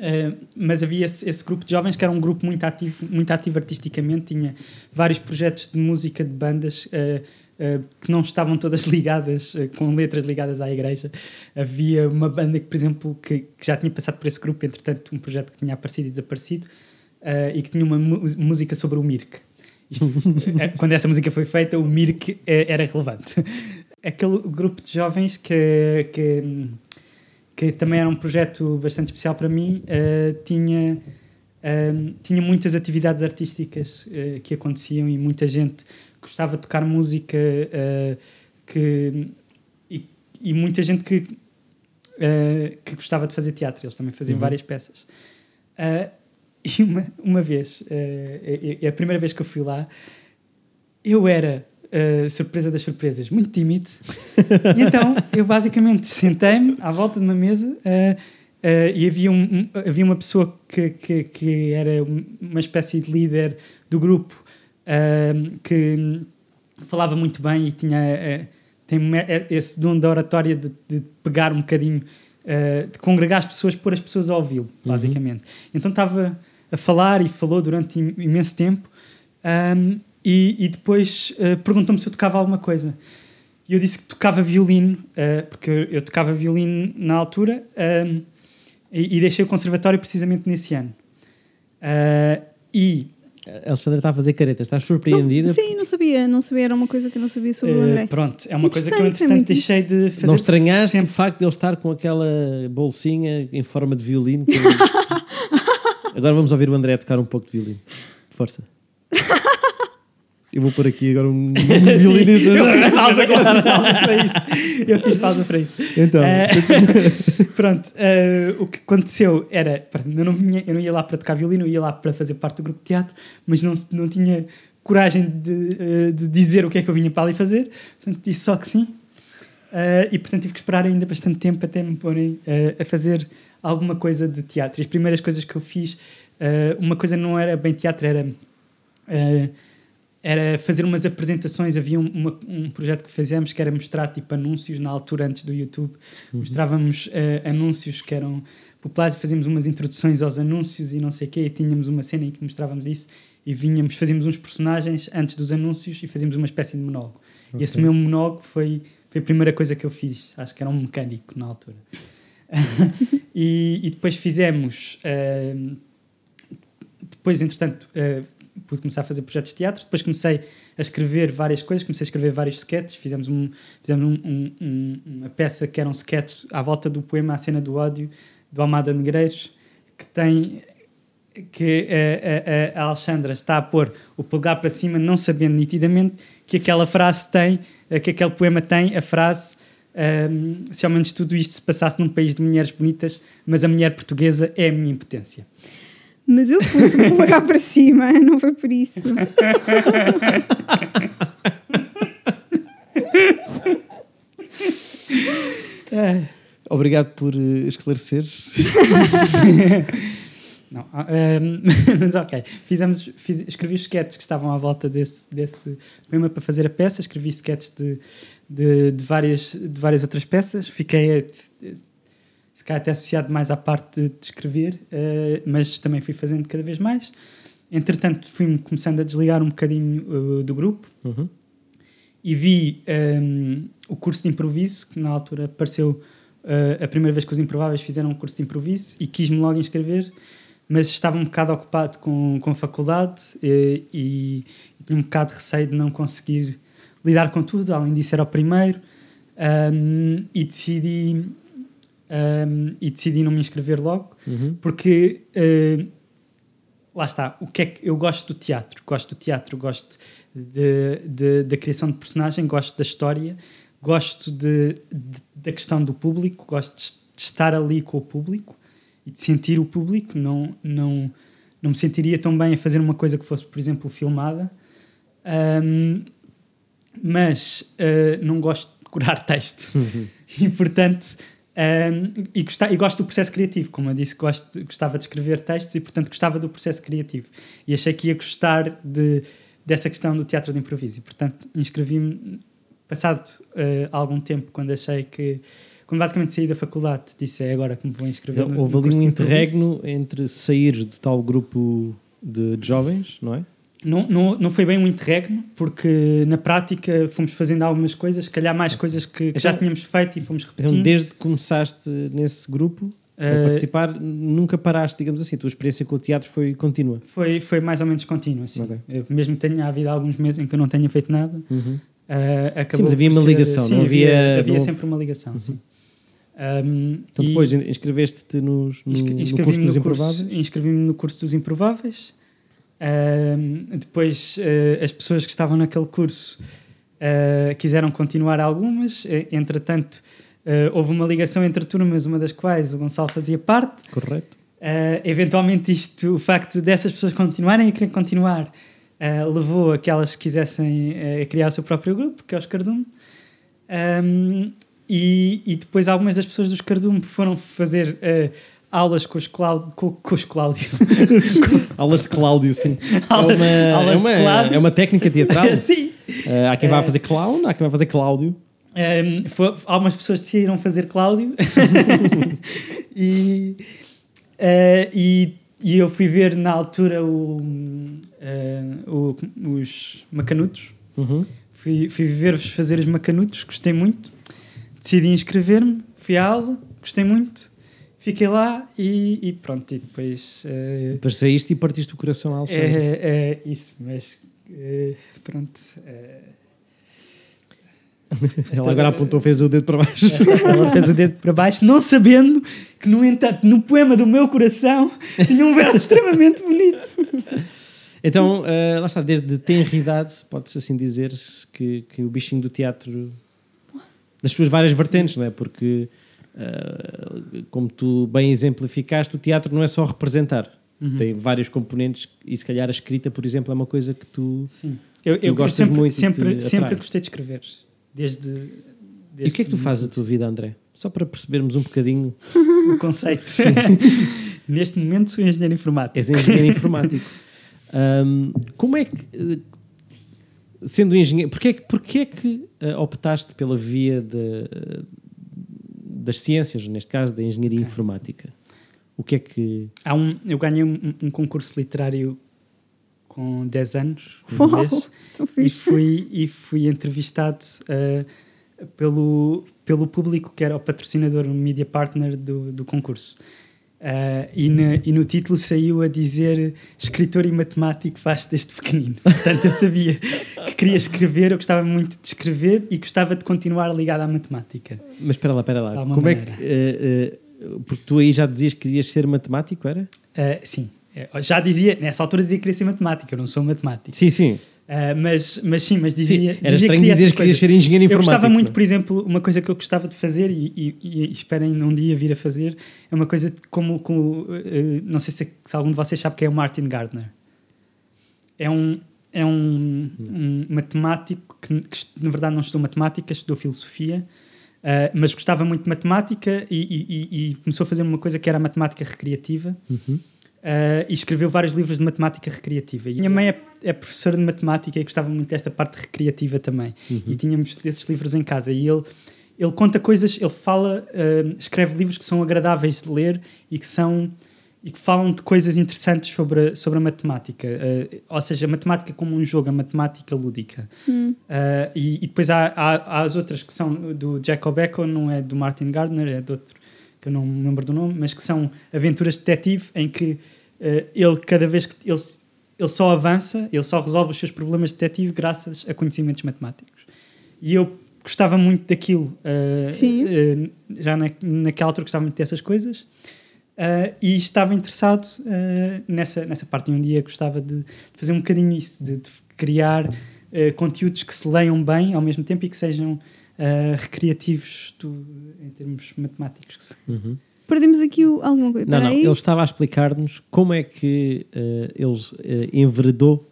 Uh, mas havia esse, esse grupo de jovens que era um grupo muito ativo, muito ativo artisticamente, tinha vários projetos de música de bandas uh, uh, que não estavam todas ligadas, com letras ligadas à igreja. Havia uma banda que, por exemplo, que, que já tinha passado por esse grupo, entretanto, um projeto que tinha aparecido e desaparecido, e que tinha uma música sobre o Mirk. Isto, eh, quando essa música foi feita, o Mirk eh, era relevante. Aquele grupo de jovens que, que que também era um projeto bastante especial para mim, eh, tinha, ehm, tinha muitas atividades artísticas eh, que aconteciam e muita gente gostava de tocar música eh, que, e, e muita gente que, eh, que gostava de fazer teatro. Eles também faziam Uhum. várias peças. Eh, e uma, uma vez, eh, é é a primeira vez que eu fui lá, eu era, eh, surpresa das surpresas, muito tímido. e então eu basicamente sentei-me à volta de uma mesa eh, e havia, um, um- havia uma pessoa que, que, que era um- uma espécie de líder do grupo que falava muito bem e tinha tem esse dom da oratória de, de pegar um bocadinho, eh, de congregar as pessoas, pôr as pessoas a ouvi-lo, basicamente. Então estava a falar e falou durante im- imenso tempo. ahm, e, e depois eh, perguntou-me se eu tocava alguma coisa. E eu disse que tocava violino, eh, porque eu, eu tocava violino na altura ahm, e, e deixei o conservatório precisamente nesse ano. Ah, e A Alexandra está a fazer caretas, estás surpreendida? Não, sim, não sabia. Não sabia. Era uma coisa que eu não sabia sobre o André. pronto, é uma coisa que eu Interessante, é entretanto muito deixei de fazer. Não estranhaste sempre. o facto de ele estar com aquela bolsinha em forma de violino? que- Agora vamos ouvir o André tocar um pouco de violino. Força. Eu vou pôr aqui agora um, um violinista. Eu fiz pausa, claro, pausa para isso. Eu fiz pausa para isso. Então, Eh, pronto, eh, o que aconteceu era, eu não, vinha, eu não ia lá para tocar violino, eu ia lá para fazer parte do grupo de teatro, mas não, não tinha coragem de, eh, de dizer o que é que eu vinha para ali fazer, portanto disse só que sim. Eh, e portanto tive que esperar ainda bastante tempo até me porem a fazer alguma coisa de teatro. E as primeiras coisas que eu fiz, uma coisa não era bem teatro, era. Era fazer umas apresentações. Havia um, uma- um projeto que fizemos que era mostrar tipo anúncios na altura antes do YouTube. Mostrávamos eh, anúncios que eram populares e fazíamos umas introduções aos anúncios e não sei o quê. E tínhamos uma cena em que mostrávamos isso e vinhamos, fazíamos uns personagens antes dos anúncios e fazíamos uma espécie de monólogo. E esse meu monólogo foi, foi a primeira coisa que eu fiz. Acho que era um mecânico na altura. e, e depois fizemos. eh, depois, entretanto, eh, pude começar a fazer projetos de teatro. Depois comecei a escrever várias coisas, comecei a escrever vários sketches. Fizemos, um, fizemos um- um- um- uma peça que era um sketch à volta do poema A Cena do Ódio, do Almada Negreiros, que tem. que a, a- a Alexandra está a pôr o polegar para cima, não sabendo nitidamente que aquela frase tem, eh, que aquele poema tem a frase. ehm, se ao menos tudo isto se passasse num país de mulheres bonitas, mas a mulher portuguesa é a minha impotência. Mas eu pus o polegar para cima, não foi por isso. obrigado por eh, esclareceres. Não, ah, ehm, mas ok. Fizemos, fiz, escrevi os sketches que estavam à volta desse, desse poema para fazer a peça. Escrevi sketches de, de, de várias, de várias outras peças. Fiquei, eh, se calhar, até associado mais à parte de, escrever, eh, mas também fui fazendo cada vez mais. Entretanto, fui-me começando a desligar um bocadinho eh, do grupo Uhum. e vi ehm, o curso de improviso, que na altura apareceu eh, a primeira vez que os improváveis fizeram um curso de improviso e quis-me logo inscrever, mas estava um bocado ocupado com, com a faculdade e, e tinha um bocado de receio de não conseguir lidar com tudo, além disso era o primeiro, ehm, e decidi ehm, e decidi não me inscrever logo, Uhum. porque eh, lá está, o que é que eu gosto do teatro, gosto do teatro, gosto da criação de personagem, gosto da história, gosto de, de- da questão do público, gosto de, estar ali com o público e de sentir o público, não, não, não me sentiria tão bem a fazer uma coisa que fosse, por exemplo, filmada. Ahm, mas ah, não gosto de decorar texto e portanto um, e, gosta- e gosto do processo criativo, como eu disse, gosto, gostava de escrever textos e, portanto, gostava do processo criativo. E achei que ia gostar de, dessa questão do teatro de improviso. E, portanto, inscrevi-me, passado uh, algum tempo, quando achei que. Quando basicamente saí da faculdade, disse é agora que me vou inscrever. no- Houve no ali um de improviso." interregno entre saíres do tal grupo de jovens, não é? Não, não, não foi bem um interregno, porque na prática fomos fazendo algumas coisas, se calhar mais coisas que, que já tínhamos feito e fomos repetindo. Então, desde que começaste nesse grupo a Eh, participar, nunca paraste, digamos assim. A tua experiência com o teatro foi contínua. Foi, foi mais ou menos contínuo, assim. Ok. Eu, mesmo que tenha havido alguns meses em que eu não tenha feito nada, ah, acabou Sim, mas havia uma ser- ligação, sim, não havia- havia não- sempre uma ligação, sim. Um, Então, depois inscreveste-te nos, no, no curso dos no curso- improváveis. Inscrevi-me no curso dos improváveis. Depois ah, as pessoas que estavam naquele curso ah, quiseram continuar algumas. Eh, Entretanto, ah, houve uma ligação entre turmas, uma das quais o Gonçalo fazia parte. Correto. Uh, eventualmente isto, o facto dessas pessoas continuarem a querer continuar uh, levou a que elas quisessem uh, criar o seu próprio grupo, que é os Cardume. Um, e, e depois algumas das pessoas dos Cardume foram fazer uh, aulas com os, Cláudio, com, com os Cláudio. Aulas de Cláudio, sim. É uma, é uma, é uma técnica teatral. Sim. Eh, há quem vá Eh, fazer clown, há quem vá fazer Cláudio. Um, foi, algumas pessoas decidiram fazer Cláudio e, eh, e, e eu fui ver na altura o, eh, o- os Macanudos. Uhum. Fui, fui ver-vos fazer os Macanudos, gostei muito. Decidi inscrever-me, fui à aula, gostei muito. Fiquei lá e, e pronto. E depois. eh, Depois saíste e partiste o coração a Alexandre. é, é isso, mas eh, pronto. eh, Ela agora apontou, fez o dedo para baixo. Ela fez o dedo para baixo, não sabendo que, no entanto, no poema do meu coração tinha um verso extremamente bonito. Então, eh, lá está, desde tenridade, pode-se assim dizer que, que o bichinho do teatro, das suas várias vertentes, não é? Porque, eh, como tu bem exemplificaste, o teatro não é só representar. Uhum. Tem vários componentes e se calhar a escrita, por exemplo, é uma coisa que tu... Sim. Eu, Tu eu, eu gostas sempre, muito sempre, sempre gostei de escrever. Desde. E o que é que tu fazes da tua vida, André? Só para percebermos um bocadinho. O conceito. Neste momento sou engenheiro informático. És engenheiro informático. Ahm, como é que, eh, sendo engenheiro, porquê, é que- porquê é que eh, optaste pela via de- das ciências, neste caso da engenharia informática? O que é que. Há um, eu ganhei um, um concurso literário com 10 anos. em Uau, inglês. tão e fui, e fui entrevistado eh, pelo, pelo público que era o patrocinador, o media partner do, do concurso. Eh, e, na- e no título saiu a dizer escritor e matemático faz desde pequenino. Portanto, eu sabia que queria escrever, eu gostava muito de escrever e gostava de continuar ligado à matemática. Mas espera lá, espera lá. Como é que. maneira. eh, eh, porque tu aí já dizias que querias ser matemático, era? Eh, sim, já dizia, nessa altura dizia que queria ser matemático, eu não sou matemático. Sim, sim. Eh, mas, mas sim, mas dizia. Sim, era dizia estranho dizeres essas que querias ser engenheiro Eu informático. gostava muito, não é? por exemplo, uma coisa que eu gostava de fazer e, e, e esperem um dia vir a fazer, é uma coisa como, como eh, não sei se, se algum de vocês sabe que é o Martin Gardner. É um, é um, um matemático que, que na verdade não estudou matemática, estudou filosofia, eh, mas gostava muito de matemática e- e começou a fazer uma coisa que era a matemática recreativa. Uhum. Uh, e escreveu vários livros de matemática recreativa. E minha mãe é, é professora de matemática e gostava muito desta parte recreativa também. E tínhamos desses livros em casa. E ele, ele conta coisas, ele fala, uh, escreve livros que são agradáveis de ler e que são e que falam de coisas interessantes sobre a, sobre a matemática. Uh, ou seja, a matemática como um jogo, a matemática lúdica. Hum. E, e depois há, há, há as outras que são do Jacob Eco, não é do Martin Gardner, é de outro que eu não me lembro do nome, mas que são aventuras de detetive em que uh, ele, cada vez que ele, ele só avança, ele só resolve os seus problemas de detetive graças a conhecimentos matemáticos. E eu gostava muito daquilo. uh, Sim. uh, já na, naquela altura gostava muito dessas coisas. Uh, e estava interessado nessa, nessa parte. E um dia gostava de, de fazer um bocadinho isso, de, de criar conteúdos que se leiam bem ao mesmo tempo e que sejam uh, recreativos do- em termos matemáticos. Uhum. Perdemos aqui o- alguma coisa. Não, não, ele estava a explicar-nos como é que eh, eles eh, enveredou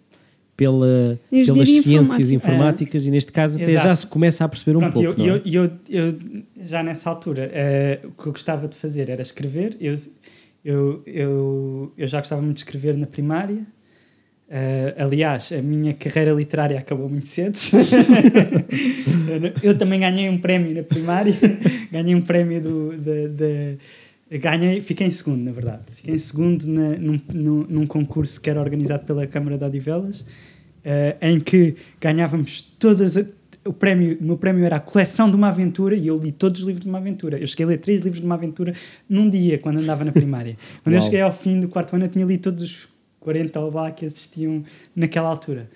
pela, pelas ciências informática. informáticas e neste caso até Exato. já se começa a perceber um Pronto, pouco. eu, não é? eu, eu, eu, já nessa altura, eh, o que eu gostava de fazer era escrever. Eu, eu, eu, eu já gostava muito de escrever na primária. Eh, aliás, a minha carreira literária acabou muito cedo. Eu eu também ganhei um prémio na primária. ganhei um prémio do, da- da- ganhei, fiquei em segundo, na verdade. Fiquei em segundo na- num, num, num concurso que era organizado pela Câmara de Odivelas, eh, em que ganhávamos todas. a- o, prémio, o meu prémio era a coleção de uma aventura e eu li todos os livros de uma aventura. Eu cheguei a ler três livros de uma aventura num dia, quando andava na primária. Quando eu Uau. cheguei ao fim do quarto ano, eu tinha lido todos os 40 ou lá que existiam naquela altura.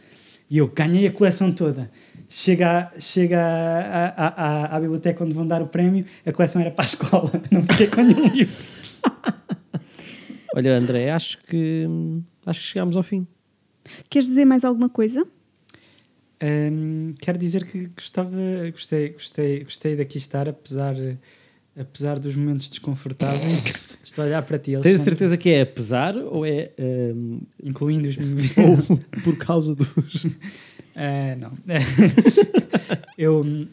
E eu ganhei a coleção toda. Chega, a- chega à, à, à, à biblioteca onde vão dar o prémio, a coleção era para a escola, não fiquei com nenhum livro. Olha, André, acho que acho que chegámos ao fim. Queres dizer mais alguma coisa? Hum, quero dizer que gostava, gostei, gostei, gostei daqui estar, apesar, apesar dos momentos desconfortáveis. Estou a olhar para ti, Tens a certeza que é apesar ou é hum, incluindo os ou por causa dos. Ah, não. eu. hum,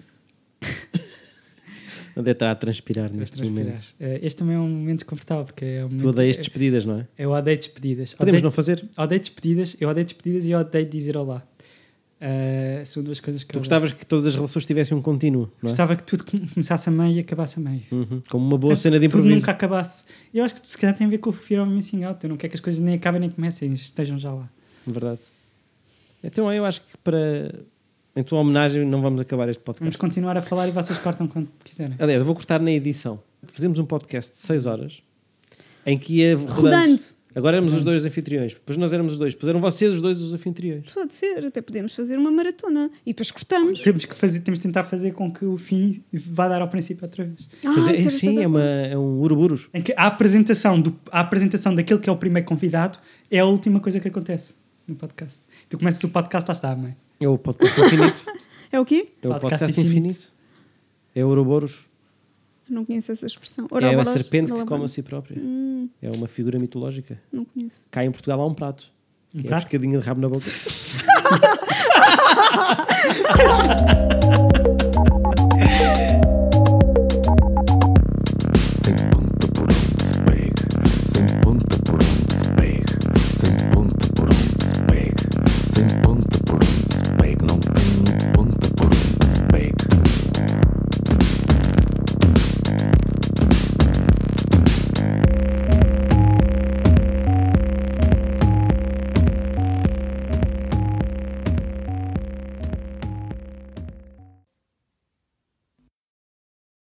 André está a transpirar neste transpirar. momento. Eh, este também é um momento desconfortável, porque é um Tu odeias é- despedidas, não é? Eu odeio despedidas. Podemos odeio, não fazer? odeio despedidas, eu odeio despedidas e eu odeio dizer olá. Eh, são duas coisas que Tu eu gostavas que todas as relações tivessem um contínuo, não é? Gostava que tudo com- começasse a meio e acabasse a meio. Uhum. Como uma boa Portanto, cena de tudo improviso. nunca acabasse. Eu acho que se calhar tem a ver com o Fear of Missing Out. Eu não quero que as coisas nem acabem nem comecem, estejam já lá. Verdade. Então eu acho que para. Em tua homenagem não vamos acabar este Vamos podcast. continuar a falar e vocês cortam quando quiserem. Aliás, eu vou cortar na edição. Fazemos um podcast de 6 horas em que ia rodando. Rodando. Agora éramos os dois anfitriões, depois nós éramos os dois, depois eram vocês os dois os anfitriões. Pode ser, até podemos fazer uma maratona. E depois cortamos. Temos que fazer, temos de tentar fazer com que o fim vá dar ao princípio outra vez. Ah, Fazer- era sim, é, uma, é um uruburus. Em que a apresentação, do, a apresentação daquele que é o primeiro convidado é a última coisa que acontece. no podcast. Tu começas o podcast, lá está, mãe. É o podcast infinito. É o quê? É o Podcast podcast infinito. infinito. É Ouroboros. Não conheço essa expressão. Ouroboros, é uma serpente que come a si própria. Hum. É uma figura mitológica. Não conheço. Cá em Portugal há um prato. Um que é prato? É pescadinha de rabo na boca.